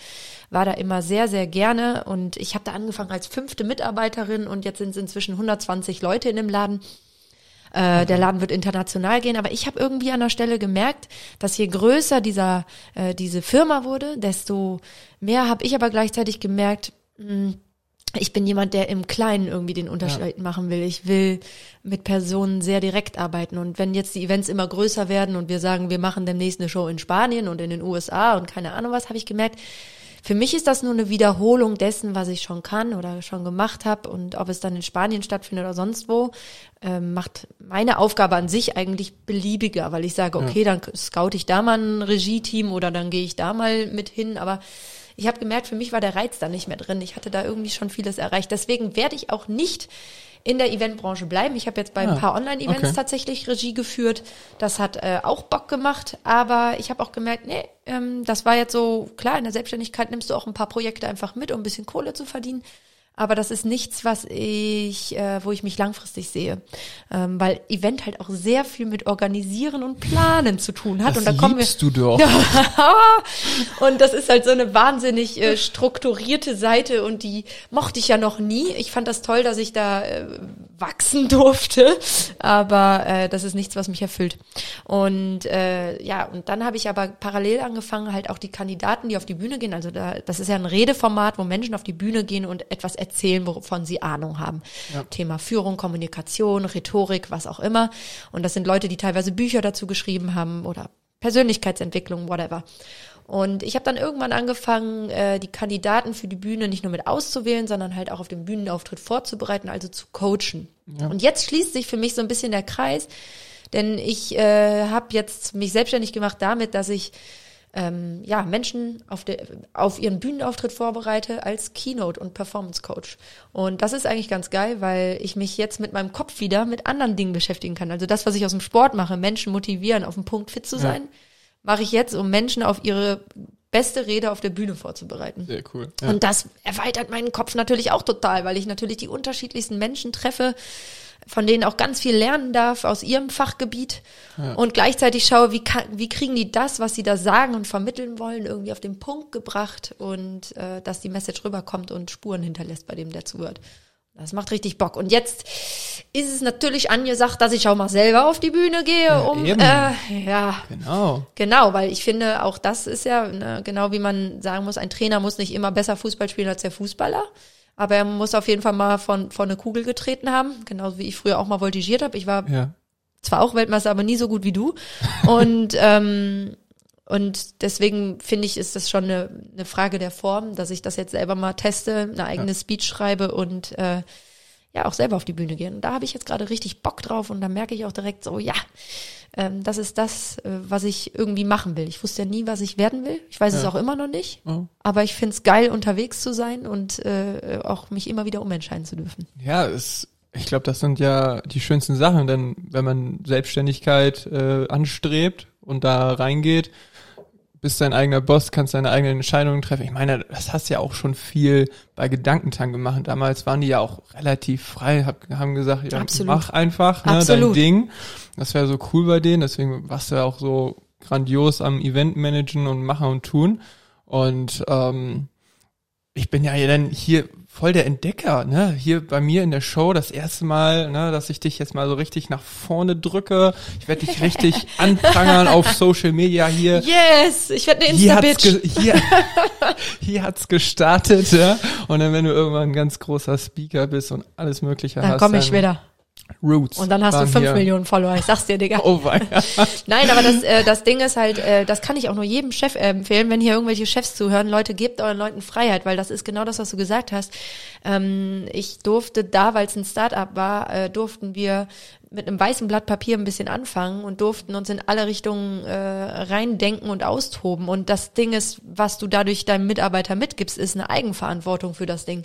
war da immer sehr sehr gerne und ich habe da angefangen als fünfte Mitarbeiterin und jetzt sind es inzwischen 120 Leute in dem Laden. Äh, der Laden wird international gehen, aber ich habe irgendwie an der Stelle gemerkt, dass je größer dieser äh, diese Firma wurde, desto mehr habe ich aber gleichzeitig gemerkt, mh, ich bin jemand, der im Kleinen irgendwie den Unterschied machen will. Ich will mit Personen sehr direkt arbeiten. Und wenn jetzt die Events immer größer werden und wir sagen, wir machen demnächst eine Show in Spanien und in den USA und keine Ahnung was, habe ich gemerkt, für mich ist das nur eine Wiederholung dessen, was ich schon kann oder schon gemacht habe. Und ob es dann in Spanien stattfindet oder sonst wo, ähm, macht meine Aufgabe an sich eigentlich beliebiger, weil ich sage, okay, dann scout ich da mal ein Regie-Team oder dann gehe ich da mal mit hin. Aber ich habe gemerkt, für mich war der Reiz da nicht mehr drin. Ich hatte da irgendwie schon vieles erreicht. Deswegen werde ich auch nicht in der Eventbranche bleiben. Ich habe jetzt bei ein Ah, paar Online-Events okay. tatsächlich Regie geführt. Das hat äh, auch Bock gemacht, aber ich habe auch gemerkt, nee, ähm, das war jetzt so, klar, in der Selbstständigkeit nimmst du auch ein paar Projekte einfach mit, um ein bisschen Kohle zu verdienen. Aber das ist nichts, was ich, äh, wo ich mich langfristig sehe. Ähm, weil Event halt auch sehr viel mit Organisieren und Planen zu tun hat. Das und da kommen wir. du doch. und das ist halt so eine wahnsinnig äh, strukturierte Seite und die mochte ich ja noch nie. Ich fand das toll, dass ich da äh, wachsen durfte, aber äh, das ist nichts, was mich erfüllt. Und äh, ja, und dann habe ich aber parallel angefangen, halt auch die Kandidaten, die auf die Bühne gehen, also da, das ist ja ein Redeformat, wo Menschen auf die Bühne gehen und etwas erzählen, wovon sie Ahnung haben. Thema Führung, Kommunikation, Rhetorik, was auch immer. Und das sind Leute, die teilweise Bücher dazu geschrieben haben oder Persönlichkeitsentwicklung, whatever. Und ich habe dann irgendwann angefangen, äh, die Kandidaten für die Bühne nicht nur mit auszuwählen, sondern halt auch auf den Bühnenauftritt vorzubereiten, also zu coachen. Und jetzt schließt sich für mich so ein bisschen der Kreis, denn ich äh, habe jetzt mich selbstständig gemacht damit, dass ich ähm, ja, Menschen auf, der, auf ihren Bühnenauftritt vorbereite als Keynote und Performance Coach. Und das ist eigentlich ganz geil, weil ich mich jetzt mit meinem Kopf wieder mit anderen Dingen beschäftigen kann. Also das, was ich aus dem Sport mache, Menschen motivieren, auf dem Punkt fit zu sein, mache ich jetzt, um Menschen auf ihre beste Rede auf der Bühne vorzubereiten. Sehr cool. Ja. Und das erweitert meinen Kopf natürlich auch total, weil ich natürlich die unterschiedlichsten Menschen treffe, von denen auch ganz viel lernen darf aus ihrem Fachgebiet und gleichzeitig schaue, wie, kann, wie kriegen die das, was sie da sagen und vermitteln wollen, irgendwie auf den Punkt gebracht und äh, dass die Message rüberkommt und Spuren hinterlässt bei dem, der zuhört. Das macht richtig Bock. Und jetzt ist es natürlich angesagt, dass ich auch mal selber auf die Bühne gehe, um eben. äh, ja, Genau. Genau, weil ich finde, auch das ist ja, ne, genau wie man sagen muss, ein Trainer muss nicht immer besser Fußball spielen als der Fußballer. Aber er muss auf jeden Fall mal von, von eine Kugel getreten haben, genauso wie ich früher auch mal voltigiert habe. Ich war Ja. zwar auch Weltmeister, aber nie so gut wie du. Und, ähm, und deswegen finde ich, ist das schon eine, eine Frage der Form, dass ich das jetzt selber mal teste, eine eigene Speech schreibe und äh, ja auch selber auf die Bühne gehen. Und da habe ich jetzt gerade richtig Bock drauf und da merke ich auch direkt so, ja, ähm, das ist das, äh, was ich irgendwie machen will. Ich wusste ja nie, was ich werden will. Ich weiß es Ja. auch immer noch nicht. Oh. Aber ich finde es geil, unterwegs zu sein und äh, auch mich immer wieder umentscheiden zu dürfen. Ja, es Ich glaube, das sind ja die schönsten Sachen, denn wenn man Selbstständigkeit äh, anstrebt und da reingeht, bist dein eigener Boss, kannst deine eigenen Entscheidungen treffen. Ich meine, das hast du ja auch schon viel bei Gedankentank gemacht. Damals waren die ja auch relativ frei, hab, haben gesagt, ja, Absolut. mach einfach ne, dein. Ding. Das wäre so cool bei denen, deswegen warst du ja auch so grandios am Event managen und machen und tun. Und ähm, ich bin ja dann hier voll der Entdecker, ne? Hier bei mir in der Show das erste Mal, ne, dass ich dich jetzt mal so richtig nach vorne drücke. Ich werde dich richtig anprangern auf Social Media hier. Yes, ich werde eine Hier Insta-Bitch. ge hier, hier hat's gestartet, ja. Und dann, wenn du irgendwann ein ganz großer Speaker bist und alles Mögliche Dann hast, komme ich wieder. Roots. Und dann hast du fünf. Millionen Follower. Ich sag's dir, Digga. Oh. Nein, aber das, äh, das Ding ist halt, äh, das kann ich auch nur jedem Chef empfehlen, wenn hier irgendwelche Chefs zuhören. Leute, gebt euren Leuten Freiheit, weil das ist genau das, was du gesagt hast. Ähm, ich durfte da, weil es ein Start-up war, äh, durften wir mit einem weißen Blatt Papier ein bisschen anfangen und durften uns in alle Richtungen äh, reindenken und austoben. Und das Ding ist, was du dadurch deinem Mitarbeiter mitgibst, ist eine Eigenverantwortung für das Ding.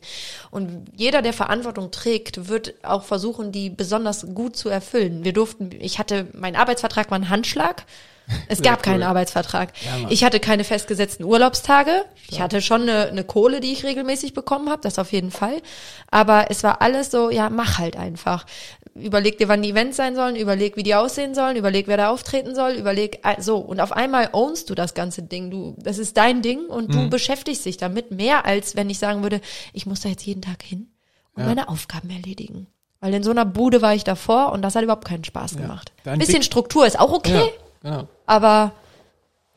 Und jeder, der Verantwortung trägt, wird auch versuchen, die besonders gut zu erfüllen. Wir durften, ich hatte, mein Arbeitsvertrag war ein Handschlag. Es gab cool. keinen Arbeitsvertrag. Ja, ich hatte keine festgesetzten Urlaubstage. Ich hatte schon eine, eine Kohle, die ich regelmäßig bekommen habe, das auf jeden Fall. Aber es war alles so, ja, mach halt einfach. Überleg dir, wann die Events sein sollen, überleg, wie die aussehen sollen, überleg, wer da auftreten soll, überleg, äh, so. Und auf einmal ownst du das ganze Ding. Du, das ist dein Ding und Mhm. du beschäftigst dich damit mehr, als wenn ich sagen würde, ich muss da jetzt jeden Tag hin und Ja. meine Aufgaben erledigen. Weil in so einer Bude war ich davor und das hat überhaupt keinen Spaß Ja. gemacht. Da Bisschen entwick- Struktur ist auch okay. Ja, genau. Aber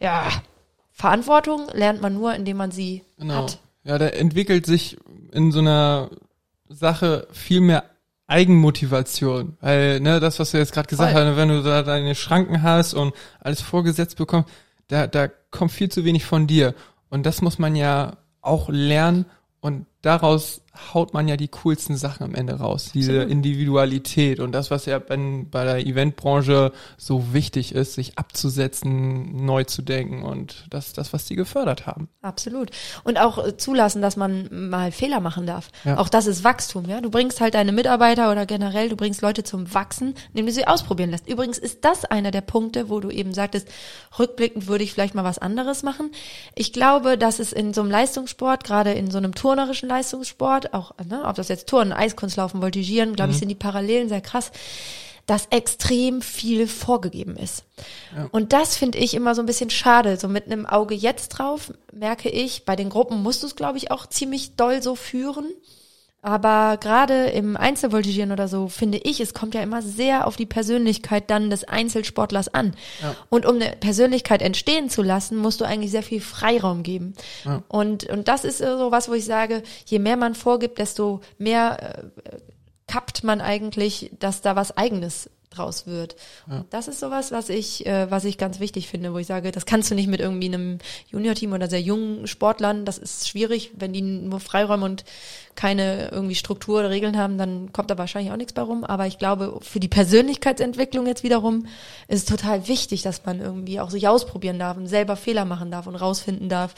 ja, Verantwortung lernt man nur, indem man sie Genau. hat. Ja, da entwickelt sich in so einer Sache viel mehr Eigenmotivation. Weil, ne, das, was du jetzt gerade gesagt Voll. hast, wenn du da deine Schranken hast und alles vorgesetzt bekommst, da, da kommt viel zu wenig von dir. Und das muss man ja auch lernen und daraus haut man ja die coolsten Sachen am Ende raus. Diese Absolut. Individualität und das, was ja bei, bei der Eventbranche so wichtig ist, sich abzusetzen, neu zu denken und das, das, was die gefördert haben. Absolut. Und auch äh, zulassen, dass man mal Fehler machen darf. Ja. Auch das ist Wachstum, ja. Du bringst halt deine Mitarbeiter oder generell, du bringst Leute zum Wachsen, indem du sie ausprobieren lässt. Übrigens ist das einer der Punkte, wo du eben sagtest, rückblickend würde ich vielleicht mal was anderes machen. Ich glaube, dass es in so einem Leistungssport, gerade in so einem turnerischen Leistungssport, auch, ne, ob das jetzt Turnen, Eiskunstlaufen, Voltigieren, glaube ich, sind die Parallelen sehr krass, dass extrem viel vorgegeben ist. Und das finde ich immer so ein bisschen schade. So mit einem Auge jetzt drauf merke ich, bei den Gruppen musst du es, glaube ich, auch ziemlich doll so führen. Aber gerade im Einzelvoltigieren oder so finde ich, es kommt ja immer sehr auf die Persönlichkeit dann des Einzelsportlers an. Ja. Und um eine Persönlichkeit entstehen zu lassen, musst du eigentlich sehr viel Freiraum geben. Ja. Und, und das ist so was, wo ich sage, je mehr man vorgibt, desto mehr äh, kappt man eigentlich, dass da was Eigenes draus wird. Und Das ist sowas, was ich, äh, was ich ganz wichtig finde, wo ich sage, das kannst du nicht mit irgendwie einem Junior-Team oder sehr jungen Sportlern, das ist schwierig, wenn die nur Freiräume und keine irgendwie Struktur oder Regeln haben, dann kommt da wahrscheinlich auch nichts bei rum. Aber ich glaube, für die Persönlichkeitsentwicklung jetzt wiederum ist es total wichtig, dass man irgendwie auch sich ausprobieren darf und selber Fehler machen darf und rausfinden darf.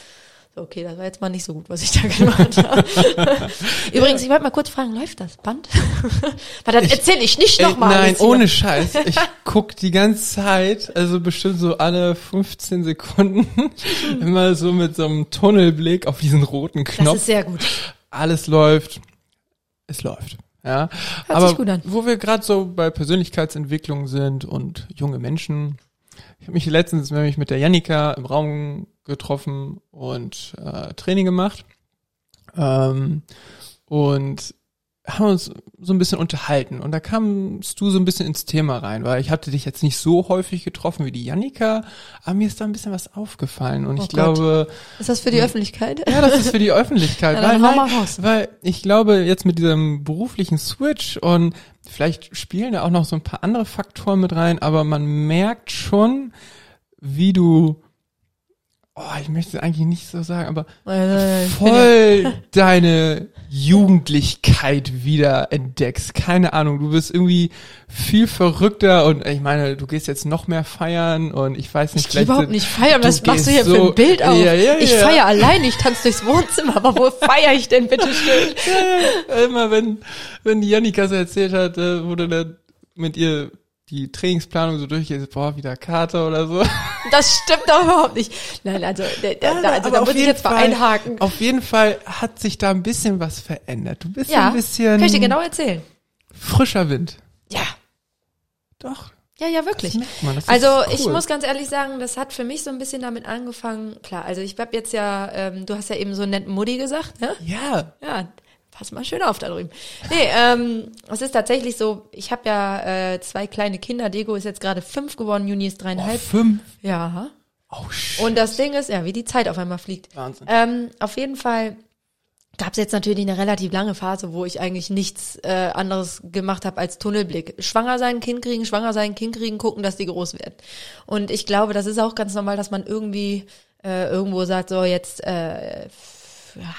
Okay, das war jetzt mal nicht so gut, was ich da gemacht habe. Übrigens, ich wollte mal kurz fragen, läuft das Band? Weil dann erzähle ich nicht nochmal. nein, ohne Scheiß. Ich guck die ganze Zeit, also bestimmt so alle 15 Sekunden, immer so mit so einem Tunnelblick auf diesen roten Das Knopf. ist sehr gut. Alles läuft. Es läuft. Ja. Hört Aber wo wir gerade so bei Persönlichkeitsentwicklung sind und junge Menschen, ich habe mich letztens nämlich mit der Jannika im Raum getroffen und äh, Training gemacht. Ähm, und haben uns so ein bisschen unterhalten und da kamst du so ein bisschen ins Thema rein, weil ich hatte dich jetzt nicht so häufig getroffen wie die Jannika, aber mir ist da ein bisschen was aufgefallen und Oh ich Gott. glaube, Ist das für die Öffentlichkeit? ja, das ist für die Öffentlichkeit. Ja, weil, raus. weil ich glaube, jetzt mit diesem beruflichen Switch und vielleicht spielen da auch noch so ein paar andere Faktoren mit rein, aber man merkt schon, wie du oh, ich möchte es eigentlich nicht so sagen, aber ich bin voll deine Jugendlichkeit wieder entdeckst. Keine Ahnung, du bist irgendwie viel verrückter und ich meine, du gehst jetzt noch mehr feiern und ich weiß nicht, Ich gehe überhaupt nicht feiern. Was machst du hier für so- ein Bild auf? Ja, ja, ich ja. feiere allein, ich tanze durchs Wohnzimmer, aber wo feiere ich denn bitte schön? Immer wenn, wenn die Jannika so erzählt hat, äh, wo du dann mit ihr die Trainingsplanung so durchgehst, boah, wieder Kater oder so. Das stimmt doch überhaupt nicht. Nein, also, da, da, da, also da muss ich jetzt mal Fall- einhaken. Auf jeden Fall hat sich da ein bisschen was verändert. Du bist Ja, ein bisschen kann ich dir genau erzählen. frischer Wind. Ja, Doch. ja, ja, wirklich. man, Also cool. ich muss ganz ehrlich sagen, das hat für mich so ein bisschen damit angefangen. Klar, also ich hab jetzt ja, ähm, du hast ja eben so einen netten Mutti gesagt, ne? Ja. Ja, pass mal schön auf da drüben. Nee, ähm, es ist tatsächlich so, ich habe ja äh, zwei kleine Kinder. Diego ist jetzt gerade fünf geworden, Juni ist Oh, dreieinhalb. fünf. Ja. Oh, shit. Und das Ding ist, ja, wie die Zeit auf einmal fliegt. Wahnsinn. Ähm, auf jeden Fall gab es jetzt natürlich eine relativ lange Phase, wo ich eigentlich nichts äh, anderes gemacht habe als Tunnelblick. Schwanger sein, Kind kriegen, schwanger sein, Kind kriegen, gucken, dass die groß werden. Und ich glaube, das ist auch ganz normal, dass man irgendwie äh, irgendwo sagt, so jetzt äh,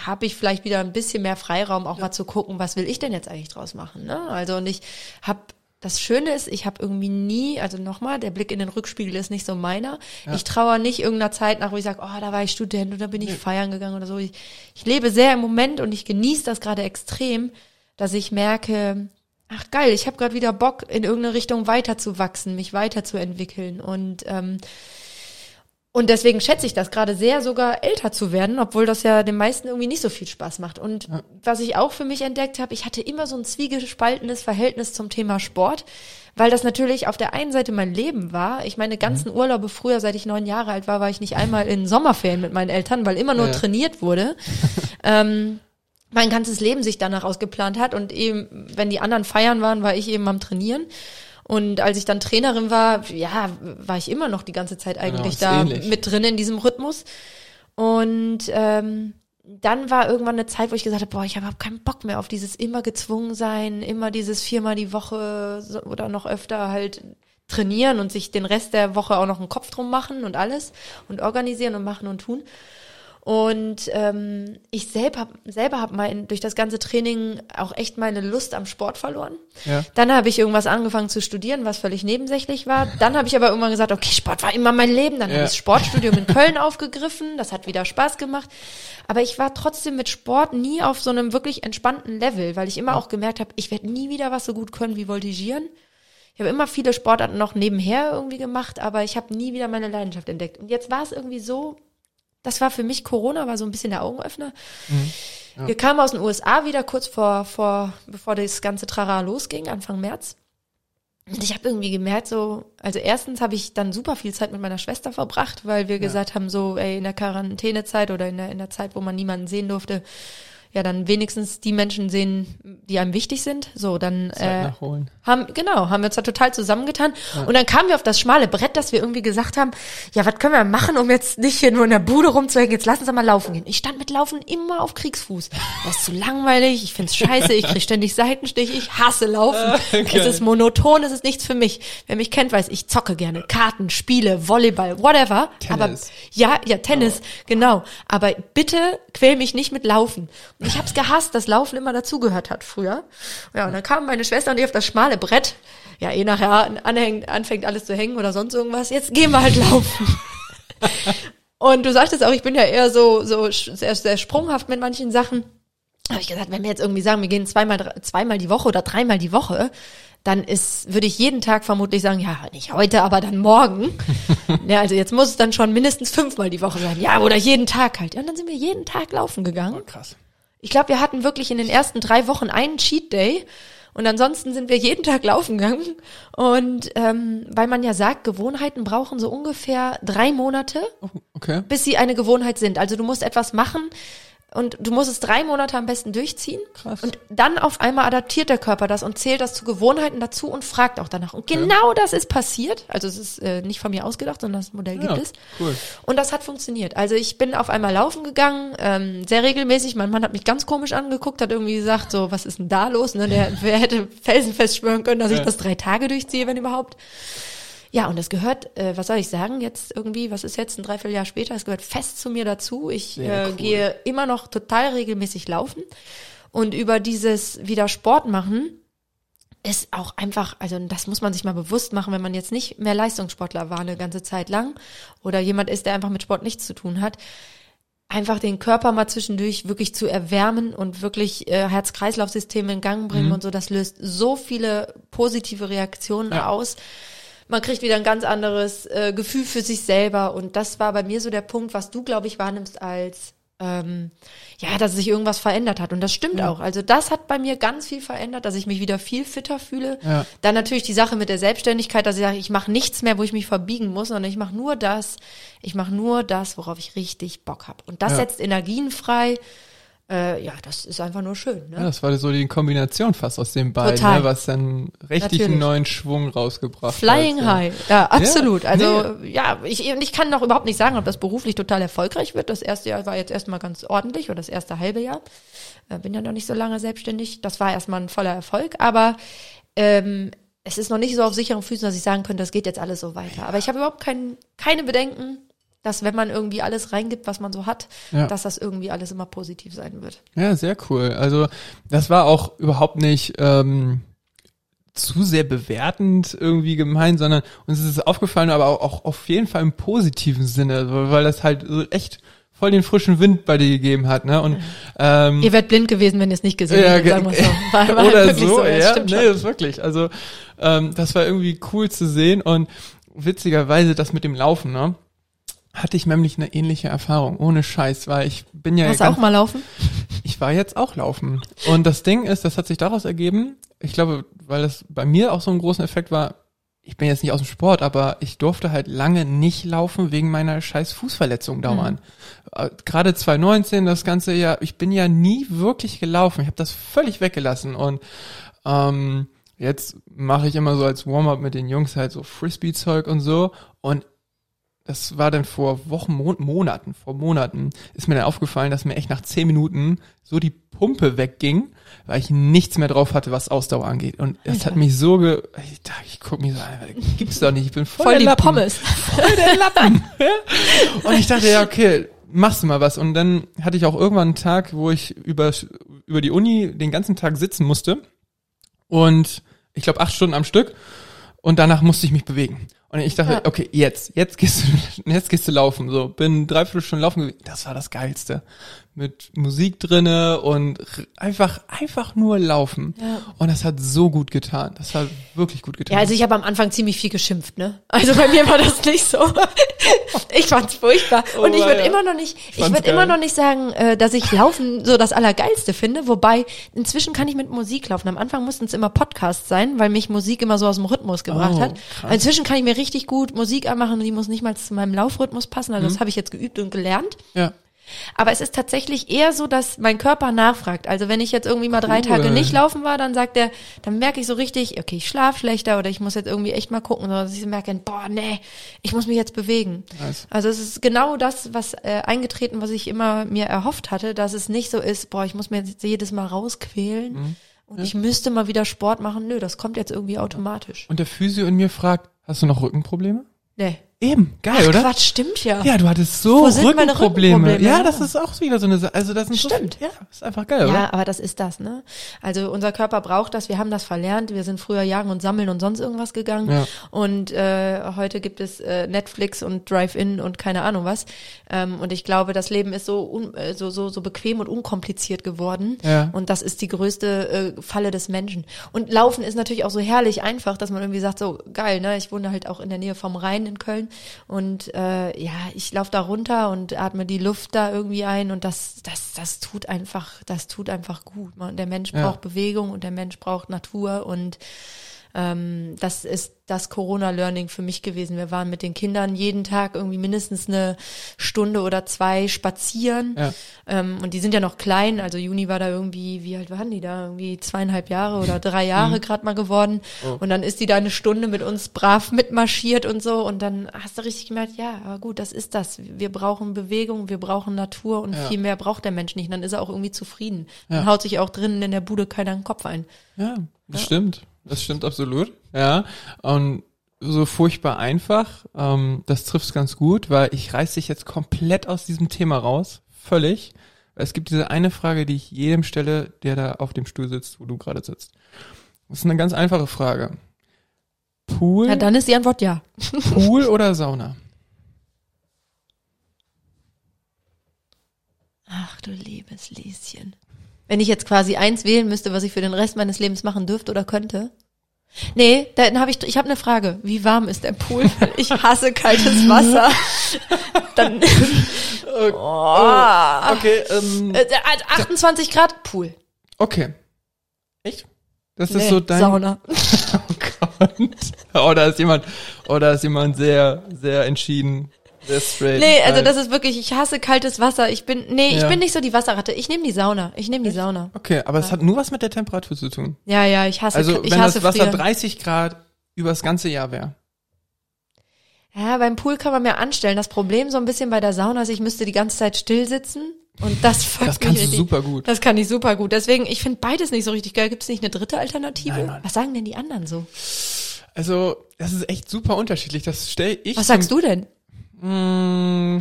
habe ich vielleicht wieder ein bisschen mehr Freiraum, auch mal zu gucken, was will ich denn jetzt eigentlich draus machen. Ne? Also und ich habe das Schöne ist, ich habe irgendwie nie, also nochmal, der Blick in den Rückspiegel ist nicht so meiner. Ich trauere nicht irgendeiner Zeit nach, wo ich sage, oh, da war ich Student oder bin ich feiern gegangen oder so. Ich, ich lebe sehr im Moment und ich genieße das gerade extrem, dass ich merke, ach geil, ich habe gerade wieder Bock, in irgendeine Richtung weiterzuwachsen, mich weiterzuentwickeln. Und ähm, und deswegen schätze ich das gerade sehr, sogar älter zu werden, obwohl das ja den meisten irgendwie nicht so viel Spaß macht. Und was ich auch für mich entdeckt habe, ich hatte immer so ein zwiegespaltenes Verhältnis zum Thema Sport, weil das natürlich auf der einen Seite mein Leben war. Ich meine, ganzen Urlaube früher, seit ich neun Jahre alt war, war ich nicht einmal in Sommerferien mit meinen Eltern, weil immer nur Ja. trainiert wurde. ähm, mein ganzes Leben sich danach ausgeplant hat und eben, wenn die anderen feiern waren, war ich eben am Trainieren. Und als ich dann Trainerin war, ja, war ich immer noch die ganze Zeit eigentlich ist da ähnlich. mit drin in diesem Rhythmus. Und ähm, dann war irgendwann eine Zeit, wo ich gesagt habe, boah, ich habe keinen Bock mehr auf dieses immer gezwungen sein, immer dieses viermal die Woche oder noch öfter halt trainieren und sich den Rest der Woche auch noch einen Kopf drum machen und alles und organisieren und machen und tun. Und ähm, ich selber hab, selber habe mein durch das ganze Training auch echt meine Lust am Sport verloren. Ja. Dann habe ich irgendwas angefangen zu studieren, was völlig nebensächlich war. Dann habe ich aber irgendwann gesagt, okay, Sport war immer mein Leben. Dann Ja. habe ich das Sportstudium in Köln aufgegriffen. Das hat wieder Spaß gemacht. Aber ich war trotzdem mit Sport nie auf so einem wirklich entspannten Level, weil ich immer auch gemerkt habe, ich werde nie wieder was so gut können wie Voltigieren. Ich habe immer viele Sportarten noch nebenher irgendwie gemacht, aber ich habe nie wieder meine Leidenschaft entdeckt. Und jetzt war es irgendwie so, das war für mich Corona, war so ein bisschen der Augenöffner. Wir kamen aus den USA wieder kurz vor, vor, bevor das ganze Trara losging, Anfang März. Und ich habe irgendwie gemerkt, so, also erstens habe ich dann super viel Zeit mit meiner Schwester verbracht, weil wir gesagt haben, so, ey, in der Quarantänezeit oder in der, in der Zeit, wo man niemanden sehen durfte, ja, dann wenigstens die Menschen sehen, die einem wichtig sind. So, dann Zeit äh, nachholen. haben, genau, haben wir uns da total zusammengetan. Und dann kamen wir auf das schmale Brett, dass wir irgendwie gesagt haben, ja, was können wir machen, um jetzt nicht hier nur in der Bude rumzuhängen, jetzt lass uns mal laufen gehen. Ich stand mit Laufen immer auf Kriegsfuß. Das ist zu langweilig, ich find's scheiße, ich krieg ständig Seitenstich, ich hasse Laufen. es geil. ist monoton, es ist nichts für mich. Wer mich kennt, weiß, ich zocke gerne Karten, Spiele, Volleyball, whatever. Aber Tennis. ja, ja, Tennis, genau. Aber bitte quäl mich nicht mit Laufen. Und ich hab's gehasst, dass Laufen immer dazugehört hat früher. Ja, und dann kamen meine Schwester und ich auf das schmale Brett. Ja, eh nachher anhängt, anfängt alles zu hängen oder sonst irgendwas. Jetzt gehen wir halt laufen. und du sagtest auch, ich bin ja eher so, so sehr, sehr sprunghaft mit manchen Sachen. Habe ich gesagt, wenn wir jetzt irgendwie sagen, wir gehen zweimal, zweimal die Woche oder dreimal die Woche, dann ist, würde ich jeden Tag vermutlich sagen, ja, nicht heute, aber dann morgen. ja, also jetzt muss es dann schon mindestens fünfmal die Woche sein. Ja, oder jeden Tag halt. Ja, und dann sind wir jeden Tag laufen gegangen. Oh, krass. Ich glaube, wir hatten wirklich in den ersten drei Wochen einen Cheat Day. Und ansonsten sind wir jeden Tag laufen gegangen. Und ähm, weil man ja sagt, Gewohnheiten brauchen so ungefähr drei Monate, Oh, okay. bis sie eine Gewohnheit sind. Also du musst etwas machen und du musst es drei Monate am besten durchziehen. Krass. Und dann auf einmal adaptiert der Körper das und zählt das zu Gewohnheiten dazu und fragt auch danach. Und genau das ist passiert. Also es ist äh, nicht von mir ausgedacht, sondern das Modell gibt Ja, es. cool. Und das hat funktioniert. Also ich bin auf einmal laufen gegangen, ähm, sehr regelmäßig. Mein Mann hat mich ganz komisch angeguckt, hat irgendwie gesagt, so, was ist denn da los? Ne? Der, wer hätte felsenfest schwören können, dass ich Ja. das drei Tage durchziehe, wenn überhaupt. Ja, und das gehört, äh, was soll ich sagen, jetzt irgendwie, was ist jetzt ein Dreivierteljahr später, es gehört fest zu mir dazu. Ich äh, cool. gehe immer noch total regelmäßig laufen. Und über dieses wieder Sport machen ist auch einfach, also das muss man sich mal bewusst machen, wenn man jetzt nicht mehr Leistungssportler war eine ganze Zeit lang oder jemand ist, der einfach mit Sport nichts zu tun hat, einfach den Körper mal zwischendurch wirklich zu erwärmen und wirklich äh, Herz-Kreislauf-System in Gang bringen Mhm. und so, das löst so viele positive Reaktionen Ja. aus. Man kriegt wieder ein ganz anderes äh, Gefühl für sich selber und das war bei mir so der Punkt, was du, glaube ich, wahrnimmst als ähm, ja, dass sich irgendwas verändert hat. Und das stimmt Ja. auch. Also das hat bei mir ganz viel verändert, dass ich mich wieder viel fitter fühle. Ja. Dann natürlich die Sache mit der Selbstständigkeit, dass ich sage, ich mache nichts mehr, wo ich mich verbiegen muss, sondern ich mache nur das, ich mache nur das, worauf ich richtig Bock habe. Und das Ja. setzt Energien frei. Äh, ja, das ist einfach nur schön. Ne? Ja, das war so die Kombination fast aus den beiden, ne, was dann richtig Natürlich. einen neuen Schwung rausgebracht Flying hat. ja. High, ja, absolut. Ja, also ja, ich, ich kann noch überhaupt nicht sagen, ob das beruflich total erfolgreich wird. Das erste Jahr war jetzt erstmal ganz ordentlich oder das erste halbe Jahr. Äh, bin ja noch nicht so lange selbstständig. Das war erstmal ein voller Erfolg, aber ähm, es ist noch nicht so auf sicheren Füßen, dass ich sagen könnte, das geht jetzt alles so weiter. Aber ich habe überhaupt kein, keine Bedenken, dass wenn man irgendwie alles reingibt, was man so hat, Ja. dass das irgendwie alles immer positiv sein wird. Ja, sehr cool. Also das war auch überhaupt nicht ähm, zu sehr bewertend irgendwie gemeint, sondern uns ist es aufgefallen, aber auch, auch auf jeden Fall im positiven Sinne, so, weil das halt so echt voll den frischen Wind bei dir gegeben hat, ne? Und ähm, Ihr wärt blind gewesen, wenn ihr es nicht gesehen Ja, hättet, sagen wir so. War, war oder halt wirklich so, ja, das ja, stimmt nee, schon. das ist wirklich. Also ähm, das war irgendwie cool zu sehen und witzigerweise das mit dem Laufen, ne? Hatte ich nämlich eine ähnliche Erfahrung, ohne Scheiß, weil ich bin ja Hast du auch mal laufen? ich war jetzt auch laufen. Und das Ding ist, das hat sich daraus ergeben, ich glaube, weil das bei mir auch so einen großen Effekt war, ich bin jetzt nicht aus dem Sport, aber ich durfte halt lange nicht laufen wegen meiner scheiß Fußverletzung dauern. Äh, Gerade 2019, das ganze Jahr, ich bin ja nie wirklich gelaufen. Ich habe das völlig weggelassen und ähm, jetzt mache ich immer so als Warm-up mit den Jungs halt so Frisbee-Zeug und so und das war dann vor Wochen, Mon Monaten, vor Monaten, ist mir dann aufgefallen, dass mir echt nach zehn Minuten so die Pumpe wegging, weil ich nichts mehr drauf hatte, was Ausdauer angeht. Und es hat mich so ge, ich, dachte, ich guck mich so an, gibt's doch nicht, ich bin voll, Voll der die Lappen. Pommes. Voll der Lappen. Und ich dachte, ja, okay, machst du mal was. Und dann hatte ich auch irgendwann einen Tag, wo ich über, über die Uni den ganzen Tag sitzen musste. Und ich glaube acht Stunden am Stück. Und danach musste ich mich bewegen. Und ich dachte, Ja. okay, jetzt, jetzt gehst du, jetzt gehst du laufen. So, bin dreiviertel Stunden laufen gewesen. Das war das Geilste. Mit Musik drinne und einfach, einfach nur laufen. Ja. Und das hat so gut getan. Das hat wirklich gut getan. Ja, also ich habe am Anfang ziemlich viel geschimpft, ne? Also bei mir war das nicht so. Ich fand's furchtbar. Oh, Und ich würde ja. immer noch nicht, ich fand's würde immer noch nicht sagen, äh, dass ich Laufen so das Allergeilste finde. Wobei, inzwischen kann ich mit Musik laufen. Am Anfang mussten es immer Podcasts sein, weil mich Musik immer so aus dem Rhythmus gebracht Oh, hat. Inzwischen kann ich mir richtig gut Musik anmachen und die muss nicht mal zu meinem Laufrhythmus passen. Also Mhm. das habe ich jetzt geübt und gelernt. ja. Aber es ist tatsächlich eher so, dass mein Körper nachfragt. Also wenn ich jetzt irgendwie mal drei Cool. Tage nicht laufen war, dann sagt er, dann merke ich so richtig, okay, ich schlafe schlechter oder ich muss jetzt irgendwie echt mal gucken, oder dass ich merke, boah, nee, ich muss mich jetzt bewegen. Nice. Also es ist genau das, was äh, eingetreten, was ich immer mir erhofft hatte, dass es nicht so ist, boah, ich muss mir jetzt jedes Mal rausquälen Mhm. und ich müsste mal wieder Sport machen. Nö, das kommt jetzt irgendwie automatisch. Und der Physio in mir fragt, hast du noch Rückenprobleme? Nee. Eben, geil, Ach, oder? Quatsch, stimmt ja. Ja, du hattest so Wo sind meine Rückenprobleme. Rückenprobleme? Ja, Ja. das ist auch wieder so eine Sache. Also das sind Stimmt. So, ja, ist einfach geil, Ja, oder? aber das ist das, ne? Also unser Körper braucht das, wir haben das verlernt, wir sind früher jagen und sammeln und sonst irgendwas gegangen Ja. und äh, heute gibt es äh, Netflix und Drive-In und keine Ahnung was ähm, und ich glaube, das Leben ist so, un, äh, so, so, so bequem und unkompliziert geworden Ja. und das ist die größte äh, Falle des Menschen und Laufen ist natürlich auch so herrlich einfach, dass man irgendwie sagt, so geil, ne? Ich wohne halt auch in der Nähe vom Rhein in Köln und äh, ja, ich laufe da runter und atme die Luft da irgendwie ein und das, das, das tut einfach, das tut einfach gut. Man, der Mensch Ja. braucht Bewegung und der Mensch braucht Natur und ähm, das ist das Corona-Learning für mich gewesen. Wir waren mit den Kindern jeden Tag irgendwie mindestens eine Stunde oder zwei spazieren. Ja. Ähm, und die sind ja noch klein. Also Juni war da irgendwie, wie alt waren die da? Irgendwie zweieinhalb Jahre oder drei Jahre gerade mal geworden. Oh. Und dann ist die da eine Stunde mit uns brav mitmarschiert und so. Und dann hast du richtig gemerkt, ja, aber gut, das ist das. Wir brauchen Bewegung, wir brauchen Natur und Ja. viel mehr braucht der Mensch nicht. Dann ist er auch irgendwie zufrieden. Dann Ja. haut sich auch drinnen in der Bude keiner den Kopf ein. Ja, das stimmt. Das stimmt absolut. Ja. Und so furchtbar einfach. Ähm, das trifft's ganz gut, weil ich reiß dich jetzt komplett aus diesem Thema raus. Völlig. Es gibt diese eine Frage, die ich jedem stelle, der da auf dem Stuhl sitzt, wo du gerade sitzt. Das ist eine ganz einfache Frage. Pool, Ja, dann ist die Antwort ja. Pool oder Sauna? Ach du liebes Lieschen. Wenn ich jetzt quasi eins wählen müsste, was ich für den Rest meines Lebens machen dürfte oder könnte. Nee, dann habe ich, ich habe eine Frage. Wie warm ist der Pool? Ich hasse kaltes Wasser. Dann, oh. Okay, ähm, Äh, 28 Grad Pool. okay. Echt? Das ist Nee, so dein Sauna. Oh Gott. Oh, da ist jemand, oh, da ist jemand sehr, sehr entschieden. Nee, also das ist wirklich, ich hasse kaltes Wasser. Ich bin, nee, ich Ja. bin nicht so die Wasserratte. Ich nehme die Sauna. Ich nehme die Sauna. Okay, aber es hat nur was mit der Temperatur zu tun. Ja, ja, ich hasse, Also ich wenn hasse das Wasser frieren. 30 Grad über das ganze Jahr wäre. Ja, beim Pool kann man mehr anstellen. Das Problem so ein bisschen bei der Sauna ist, ich müsste die ganze Zeit still sitzen und das fuckt Das mich kannst du richtig. super gut. Das kann ich super gut. Deswegen, ich finde beides nicht so richtig geil. Gibt es nicht eine dritte Alternative? Nein. Was sagen denn die anderen so? Also, das ist echt super unterschiedlich. Das stell ich. Was sagst du denn? Mm,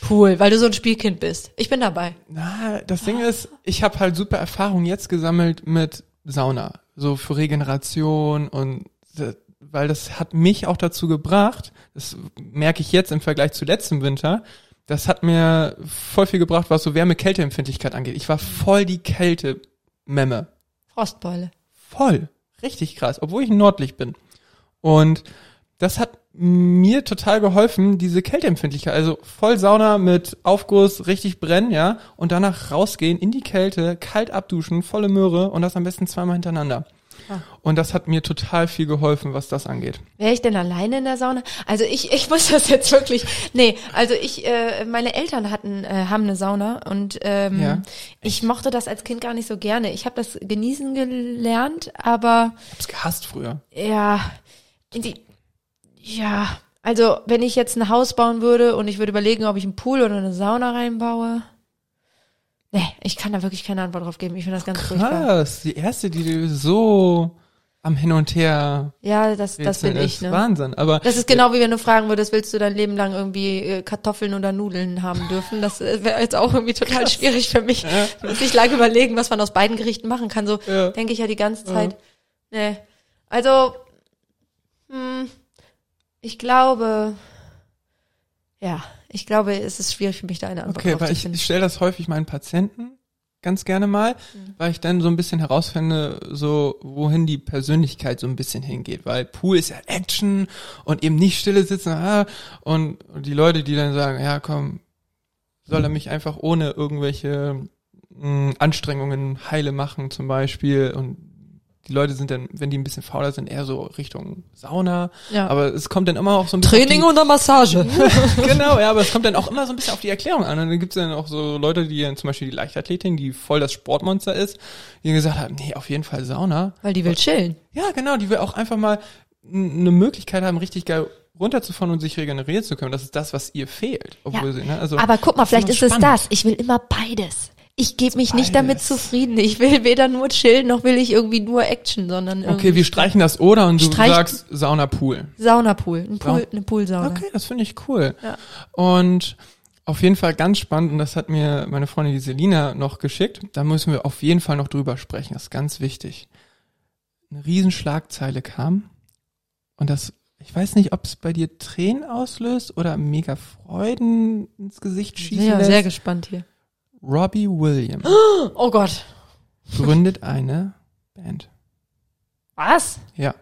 Pool, weil du so ein Spielkind bist. Ich bin dabei. na, das Ding ist, ich habe halt super Erfahrung jetzt gesammelt mit Sauna. So für Regeneration und weil das hat mich auch dazu gebracht, das merke ich jetzt im Vergleich zu letztem Winter, das hat mir voll viel gebracht, was so Wärme-Kälte-Empfindlichkeit angeht. Ich war voll die Kälte-Memme. Frostbeule. Voll. Richtig krass, obwohl ich nordlich bin. Und das hat mir total geholfen, diese Kälteempfindlichkeit, also voll Sauna mit Aufguss, richtig brennen, ja, und danach rausgehen in die Kälte, kalt abduschen, volle Möhre und das am besten zweimal hintereinander. Ah. Und das hat mir total viel geholfen, was das angeht. Wäre ich denn alleine in der Sauna? Also ich, ich muss das jetzt wirklich. Nee, also ich, äh, meine Eltern hatten, äh, haben eine Sauna und ähm, Ja. ich mochte das als Kind gar nicht so gerne. Ich habe das genießen gelernt, aber Ich hab's gehasst früher. ja, die, ja, also wenn ich jetzt ein Haus bauen würde und ich würde überlegen, ob ich einen Pool oder eine Sauna reinbaue. Nee, ich kann da wirklich keine Antwort drauf geben. Ich finde das ganz furchtbar. Krass, die erste, die du so am Hin und Her Ja, das, das bin ich, ne? Wahnsinn, aber Das ist genau wie wenn du fragen würdest, willst du dein Leben lang irgendwie äh, Kartoffeln oder Nudeln haben dürfen? Das äh, wäre jetzt auch irgendwie total schwierig für mich. Ich muss nicht lange überlegen, was man aus beiden Gerichten machen kann. So Ja. denke ich ja die ganze Zeit. Nee. Also, hm, ich glaube, ja, ich glaube, es ist schwierig für mich, da eine Antwort Okay, weil zu ich, ich stelle das häufig meinen Patienten ganz gerne mal, Mhm. weil ich dann so ein bisschen herausfinde, so wohin die Persönlichkeit so ein bisschen hingeht, weil Pool ist ja Action und eben nicht stille sitzen ah, und, und die Leute, die dann sagen, ja komm, soll er mich einfach ohne irgendwelche mh, Anstrengungen heile machen zum Beispiel und die Leute sind dann, wenn die ein bisschen fauler sind, eher so Richtung Sauna, Ja. aber es kommt dann immer auch so ein bisschen die, oder Massage? genau, ja, aber es kommt dann auch immer so ein bisschen auf die Erklärung an. Und dann gibt's dann auch so Leute, die zum Beispiel die Leichtathletin, die voll das Sportmonster ist, die gesagt haben, nee, auf jeden Fall Sauna. Weil die will chillen. Ja, genau, die will auch einfach mal eine Möglichkeit haben, richtig geil runterzufahren und sich regenerieren zu können. Das ist das, was ihr fehlt. Obwohl Ja, sie, ne, also, Aber guck mal, vielleicht ist immer es spannend. das. Ich will immer beides. Ich gebe mich nicht damit zufrieden. Ich will weder nur chillen, noch will ich irgendwie nur Action, sondern Okay, wir streichen das oder und du sagst Sauna Pool. Saunapool, ein Pool, eine Poolsauna. Okay, das finde ich cool. Ja. Und auf jeden Fall ganz spannend, und das hat mir meine Freundin die Selina noch geschickt, da müssen wir auf jeden Fall noch drüber sprechen, das ist ganz wichtig. Eine Riesenschlagzeile kam und das, ich weiß nicht, ob es bei dir Tränen auslöst oder mega Freuden ins Gesicht schießen Ja, lässt. sehr gespannt hier. Robbie Williams Oh Gott. gründet eine Band. Was? Ja,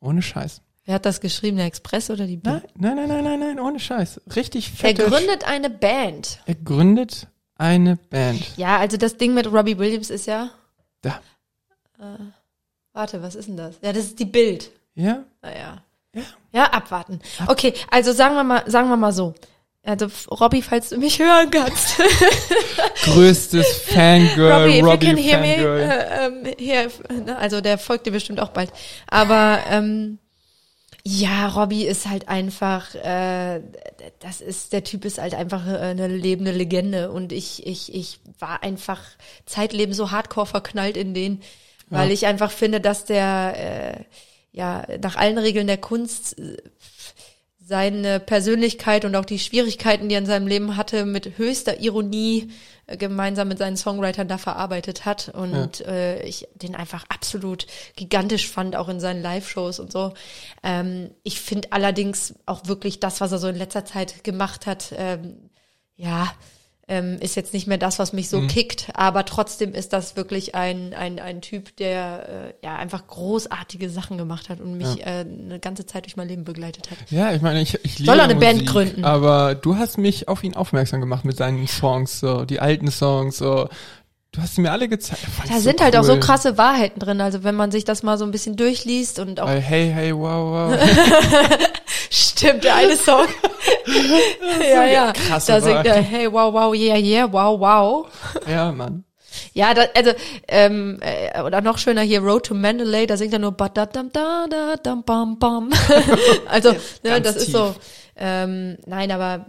ohne Scheiß. Wer hat das geschrieben, der Express oder die Nein, Bild? nein, nein, nein, nein, nein, ohne Scheiß. Richtig Er fette gründet eine Band. Er gründet eine Band. Ja, also das Ding mit Robbie Williams ist ja. Da. Äh, warte, was ist denn das? Ja, das ist die Bild. Ja? Naja. Ja. Ja, abwarten. Okay, also sagen wir mal, sagen wir mal so. Also Robbie, falls du mich hören kannst. Größtes Fangirl, Robbie, if you Robbie can hear me, Fangirl. äh, ähm, hier, ne, also der folgt dir bestimmt auch bald. Aber ähm, ja, Robbie ist halt einfach, äh, das ist, der Typ ist halt einfach äh, eine lebende Legende und ich, ich, ich war einfach zeitlebens so hardcore verknallt in den, weil Ja. ich einfach finde, dass der, äh, ja nach allen Regeln der Kunst äh, seine Persönlichkeit und auch die Schwierigkeiten, die er in seinem Leben hatte, mit höchster Ironie äh, gemeinsam mit seinen Songwritern da verarbeitet hat und ja. äh, ich den einfach absolut gigantisch fand, auch in seinen Live-Shows und so. Ähm, ich finde allerdings auch wirklich das, was er so in letzter Zeit gemacht hat, ähm, ja, ähm, ist jetzt nicht mehr das, was mich so mhm. kickt, aber trotzdem ist das wirklich ein, ein, ein Typ, der äh, ja einfach großartige Sachen gemacht hat und mich ja. äh, eine ganze Zeit durch mein Leben begleitet hat. Ja, ich meine, ich, ich liebe Soll er eine Musik, Band gründen. Aber du hast mich auf ihn aufmerksam gemacht mit seinen Songs, so die alten Songs, so Du hast sie mir alle gezeigt. Da sind so halt cool. auch so krasse Wahrheiten drin. Also wenn man sich das mal so ein bisschen durchliest und auch. Hey, hey, wow, wow. Stimmt, der eine Song. ja, ja. Krasse da singt er, hey, wow, wow, yeah, yeah, wow, wow. Ja, Mann. Ja, da, also ähm, äh, oder noch schöner hier Road to Mandalay, da singt er nur da dam da da dam bam bam. also ne, das tief. ist so. Ähm, nein, aber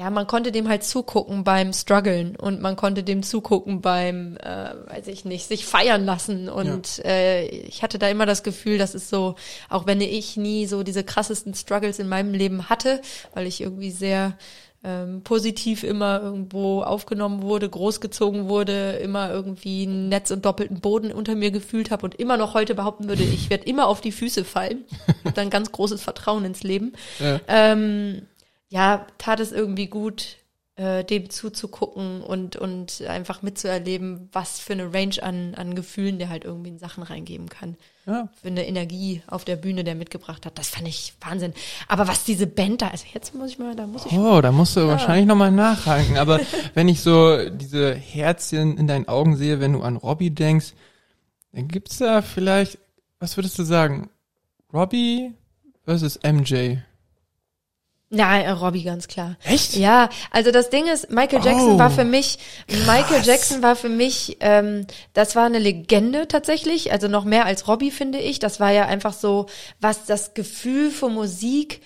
ja, man konnte dem halt zugucken beim Struggeln und man konnte dem zugucken beim, äh, weiß ich nicht, sich feiern lassen. Und ja. äh, ich hatte da immer das Gefühl, das ist so, auch wenn ich nie so diese krassesten Struggles in meinem Leben hatte, weil ich irgendwie sehr ähm, positiv immer irgendwo aufgenommen wurde, großgezogen wurde, immer irgendwie ein Netz und doppelten Boden unter mir gefühlt habe und immer noch heute behaupten würde, ich werde immer auf die Füße fallen. dann ganz großes Vertrauen ins Leben. Ja. Ähm, ja, tat es irgendwie gut, äh, dem zuzugucken und, und einfach mitzuerleben, was für eine Range an, an Gefühlen der halt irgendwie in Sachen reingeben kann. Ja. Für eine Energie auf der Bühne, der mitgebracht hat. Das fand ich Wahnsinn. Aber was diese Band da, also jetzt muss ich mal, da muss ich. Oh, da musst du ja. wahrscheinlich nochmal nachhaken. Aber wenn ich so diese Herzchen in deinen Augen sehe, wenn du an Robbie denkst, dann gibt's da vielleicht, was würdest du sagen? Robbie versus MJ? Nein, äh, Robbie ganz klar. Echt? Ja, also das Ding ist, Michael Jackson oh, war für mich, krass. Michael Jackson war für mich, ähm, das war eine Legende tatsächlich, also noch mehr als Robbie finde ich. Das war ja einfach so, was das Gefühl für Musik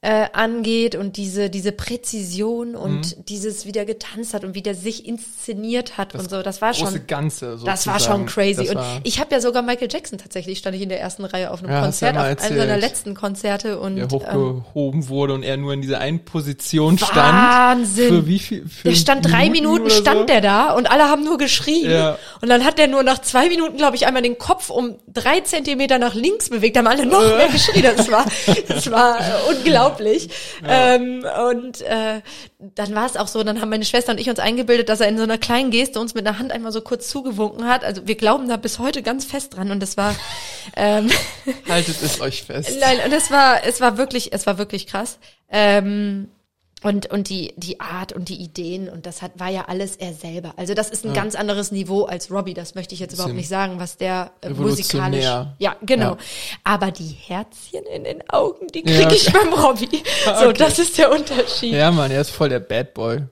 äh, angeht und diese diese Präzision und mhm. dieses wie der getanzt hat und wie der sich inszeniert hat das und so das war schon Ganze das war schon crazy. Und ich habe ja sogar Michael Jackson tatsächlich stand ich in der ersten Reihe auf einem ja, Konzert ja auf einem seiner letzten Konzerte und der hochgehoben ähm, wurde und er nur in dieser einen Position stand. Wahnsinn. Für wie viel für der stand drei Minuten, Minuten stand so? der da und alle haben nur geschrien. Ja. und dann hat der nur nach zwei Minuten glaube ich einmal den Kopf um drei Zentimeter nach links bewegt haben alle noch mehr geschrien. Das war das war unglaublich unglaublich. Ja. Ähm, und äh, dann war es auch so, dann haben meine Schwester und ich uns eingebildet, dass er in so einer kleinen Geste uns mit der Hand einmal so kurz zugewunken hat. Also wir glauben da bis heute ganz fest dran und das war ähm, haltet es euch fest. Nein, und es war es war wirklich es war wirklich krass. Ähm, und und die die Art und die Ideen und das hat war ja alles er selber. Also das ist ein ja. ganz anderes Niveau als Robbie, das möchte ich jetzt überhaupt nicht sagen, was der äh, musikalisch Ja, genau. Ja. Aber die Herzchen in den Augen, die kriege ja. ich beim Robbie. So, okay. das ist der Unterschied. Ja, Mann, er ist voll der Bad Boy.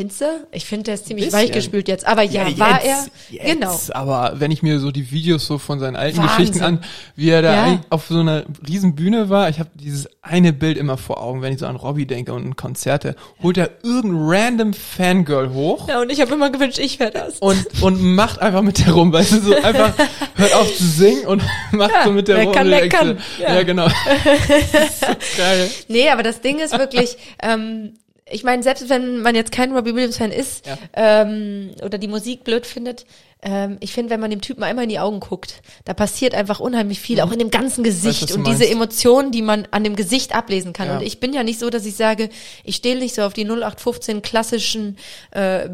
Findest du? Ich finde, der ist ziemlich weichgespült jetzt. Aber ja, ja jetzt, war er. Jetzt, genau. Aber wenn ich mir so die Videos so von seinen alten Wahnsinn. Geschichten an, wie er da ja. auf so einer riesen Bühne war, ich habe dieses eine Bild immer vor Augen, wenn ich so an Robbie denke und Konzerte, holt er irgendein random Fangirl hoch. Ja, und ich habe immer gewünscht, ich wäre das. Und, und macht einfach mit der rum, weißt du, so einfach hört auf zu singen und macht ja, so mit der wer rum. Kann, der kann. Ja. ja, genau. so geil. Nee, aber das Ding ist wirklich, ähm, ich meine, selbst wenn man jetzt kein Robbie Williams Fan ist ja. ähm, oder die Musik blöd findet, ähm, ich finde, wenn man dem Typen einmal in die Augen guckt, da passiert einfach unheimlich viel, mhm. auch in dem ganzen Gesicht weißt, und diese Emotionen, die man an dem Gesicht ablesen kann. Ja. Und ich bin ja nicht so, dass ich sage, ich stehe nicht so auf die 0815 klassischen äh,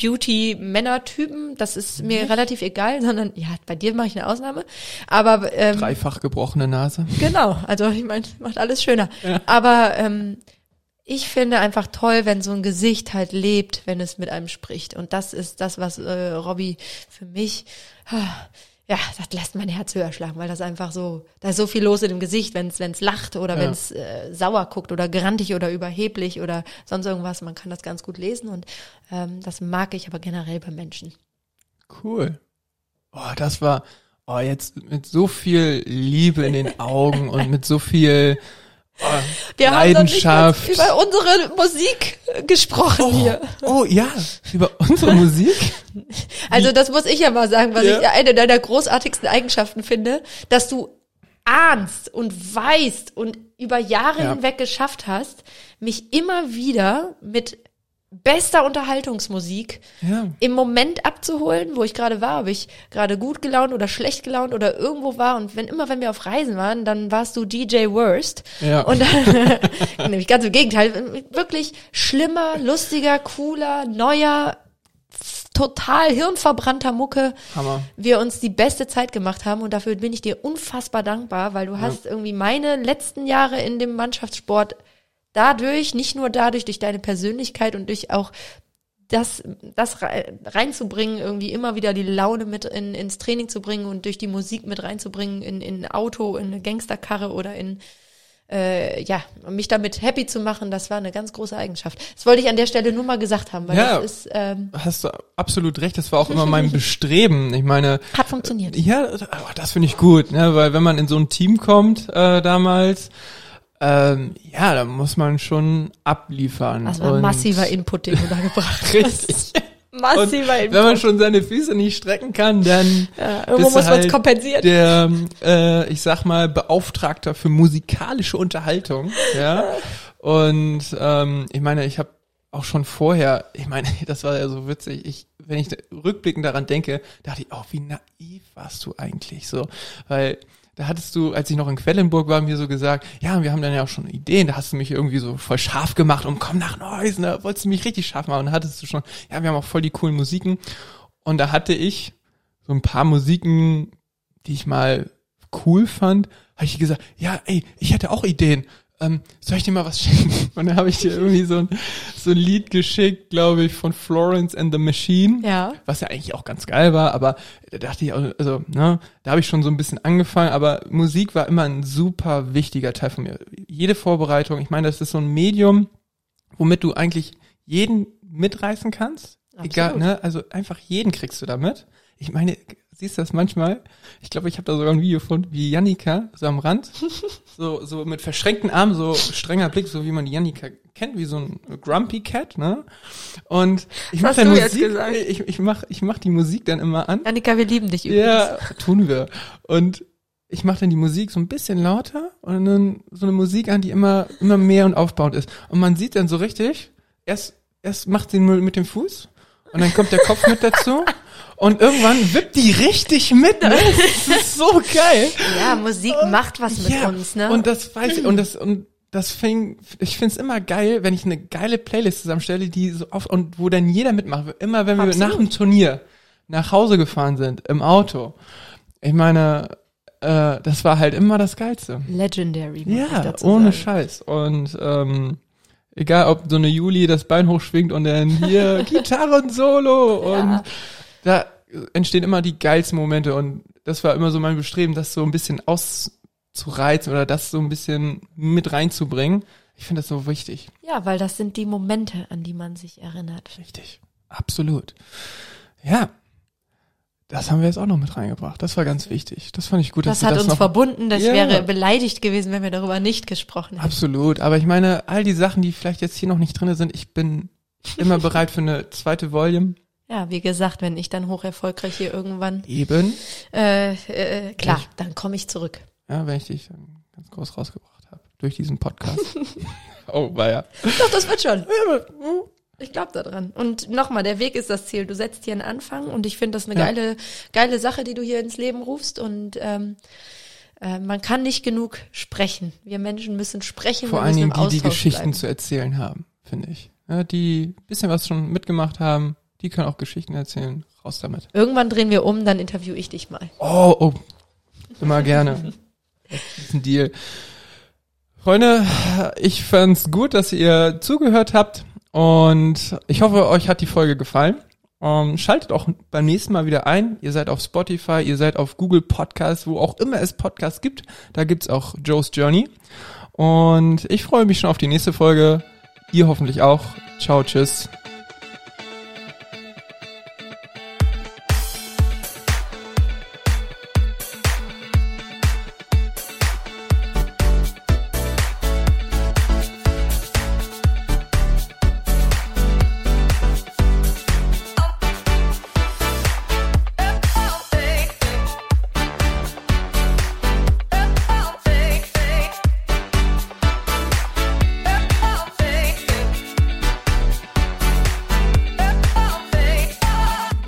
Beauty-Männer-Typen. Das ist mir relativ egal, sondern ja, bei dir mache ich eine Ausnahme. Aber ähm, dreifach gebrochene Nase. Genau, also ich meine, macht alles schöner. Ja. Aber ähm, ich finde einfach toll, wenn so ein Gesicht halt lebt, wenn es mit einem spricht. Und das ist das, was äh, Robbie für mich, ja, das lässt mein Herz höher schlagen, weil das einfach so, da ist so viel los in dem Gesicht, wenn es wenn's lacht oder ja. wenn es äh, sauer guckt oder grantig oder überheblich oder sonst irgendwas. Man kann das ganz gut lesen und ähm, das mag ich aber generell bei Menschen. Cool. Oh, das war, oh, jetzt mit so viel Liebe in den Augen und mit so viel wir haben noch nicht über unsere Musik gesprochen oh, hier. Oh ja, über unsere Musik? Also das muss ich ja mal sagen, was ja. ich eine deiner großartigsten Eigenschaften finde, dass du ahnst und weißt und über Jahre Ja. hinweg geschafft hast, mich immer wieder mit bester Unterhaltungsmusik Ja. im Moment abzuholen, wo ich gerade war, ob ich gerade gut gelaunt oder schlecht gelaunt oder irgendwo war. Und wenn immer, wenn wir auf Reisen waren, dann warst du DJ Worst. Ja. Und dann, nämlich ganz im Gegenteil, wirklich schlimmer, lustiger, cooler, neuer, total hirnverbrannter Mucke Hammer. wir uns die beste Zeit gemacht haben und dafür bin ich dir unfassbar dankbar, weil du hast irgendwie meine letzten Jahre in dem Mannschaftssport dadurch, nicht nur dadurch, durch deine Persönlichkeit und durch auch das, das rei- reinzubringen, irgendwie immer wieder die Laune mit in, ins Training zu bringen und durch die Musik mit reinzubringen in, in ein Auto, in eine Gangsterkarre oder in äh, ja, mich damit happy zu machen, das war eine ganz große Eigenschaft. Das wollte ich an der Stelle nur mal gesagt haben, weil Ja. das ist, ähm, Hast du absolut recht, das war auch immer mein Bestreben. Ich meine, hat funktioniert. Ja, das- aber das finde ich gut, ne? weil wenn man in so ein Team kommt äh, damals, ähm, ja, da muss man schon abliefern. Das war Und massiver Input, den du da gebracht hast. Richtig. Und Massiver wenn man schon seine Füße nicht strecken kann, dann Ja, irgendwo muss man es halt kompensieren. der, äh, ich sag mal, Beauftragter für musikalische Unterhaltung. Ja. Und ähm, ich meine, ich habe auch schon vorher, ich meine, das war ja so witzig, ich, wenn ich rückblickend daran denke, dachte ich, oh, wie naiv warst du eigentlich so, weil da hattest du, als ich noch in Quellenburg war, mir so gesagt, ja, wir haben dann ja auch schon Ideen, da hast du mich irgendwie so voll scharf gemacht und komm nach Neuss, ne, wolltest du mich richtig scharf machen? Und da hattest du schon, ja, wir haben auch voll die coolen Musiken. Und da hatte ich so ein paar Musiken, die ich mal cool fand, habe ich gesagt, ja, ey, ich hätte auch Ideen. Ähm, soll ich dir mal was schicken? Und dann habe ich dir irgendwie so ein, so ein Lied geschickt, glaube ich, von Florence and the Machine. Ja. Was ja eigentlich auch ganz geil war, aber da dachte ich, auch, also, ne, da habe ich schon so ein bisschen angefangen, aber Musik war immer ein super wichtiger Teil von mir. Jede Vorbereitung, ich meine, das ist so ein Medium, womit du eigentlich jeden mitreißen kannst. Egal, Absolut. ne? Also einfach jeden kriegst du damit. Ich meine, siehst du das manchmal? Ich glaube, ich habe da sogar ein Video von, wie Jannika, so am Rand, so, so mit verschränkten Armen, so strenger Blick, so wie man die Jannika kennt, wie so ein Grumpy Cat, ne? Und ich mache dann Musik, ich, ich mach, ich mach die Musik dann immer an. Annika, wir lieben dich übrigens. Ja, tun wir. Und ich mache dann die Musik so ein bisschen lauter und dann so eine Musik an, die immer, immer mehr und aufbauend ist. Und man sieht dann so richtig, erst, erst macht sie mit dem Fuß und dann kommt der Kopf mit dazu und irgendwann wippt die richtig mit. Ne? Das ist so geil. Ja, Musik macht was mit uns, ne? Und das weiß ich, und das, und das fing, ich find's immer geil, wenn ich eine geile Playlist zusammenstelle, die so auf, und wo dann jeder mitmacht. Immer wenn wir Absolut. nach dem Turnier nach Hause gefahren sind, im Auto. Ich meine, äh, das war halt immer das Geilste. Legendary, Ja, ohne sagen. Scheiß. Und ähm, egal, ob so eine Juli das Bein hochschwingt und dann hier Gitarren-Solo und da entstehen immer die geilsten Momente und das war immer so mein Bestreben, das so ein bisschen auszureizen oder das so ein bisschen mit reinzubringen. Ich finde das so wichtig. Ja, weil das sind die Momente, an die man sich erinnert. Richtig. Absolut. Ja. Das haben wir jetzt auch noch mit reingebracht. Das war ganz wichtig. Das fand ich gut, dass Das du hat das uns noch verbunden. Das Ja. wäre beleidigt gewesen, wenn wir darüber nicht gesprochen hätten. Absolut, aber ich meine, all die Sachen, die vielleicht jetzt hier noch nicht drinne sind, ich bin immer bereit für eine zweite Volume. Ja, wie gesagt, wenn ich dann hoch erfolgreich hier irgendwann, Eben. äh, äh, klar, dann komme ich zurück. Ja, wenn ich dich dann ganz groß rausgebracht habe. Durch diesen Podcast. oh, war ja. Doch, das wird schon. Ich glaube daran. Und nochmal, der Weg ist das Ziel. Du setzt hier einen Anfang und ich finde das eine Ja. geile, geile Sache, die du hier ins Leben rufst. Und ähm, äh, man kann nicht genug sprechen. Wir Menschen müssen sprechen. Vor allen Dingen die, die Geschichten bleiben. zu erzählen haben, finde ich. Ja, die ein bisschen was schon mitgemacht haben, die können auch Geschichten erzählen. Raus damit. Irgendwann drehen wir um, dann interview ich dich mal. Oh, oh. Immer gerne. Das ist ein Deal. Freunde, ich fand's gut, dass ihr zugehört habt und ich hoffe, euch hat die Folge gefallen. Ähm, schaltet auch beim nächsten Mal wieder ein. Ihr seid auf Spotify, ihr seid auf Google Podcasts, wo auch immer es Podcasts gibt. Da gibt's auch Joe's Journey. Und ich freue mich schon auf die nächste Folge. Ihr hoffentlich auch. Ciao, tschüss.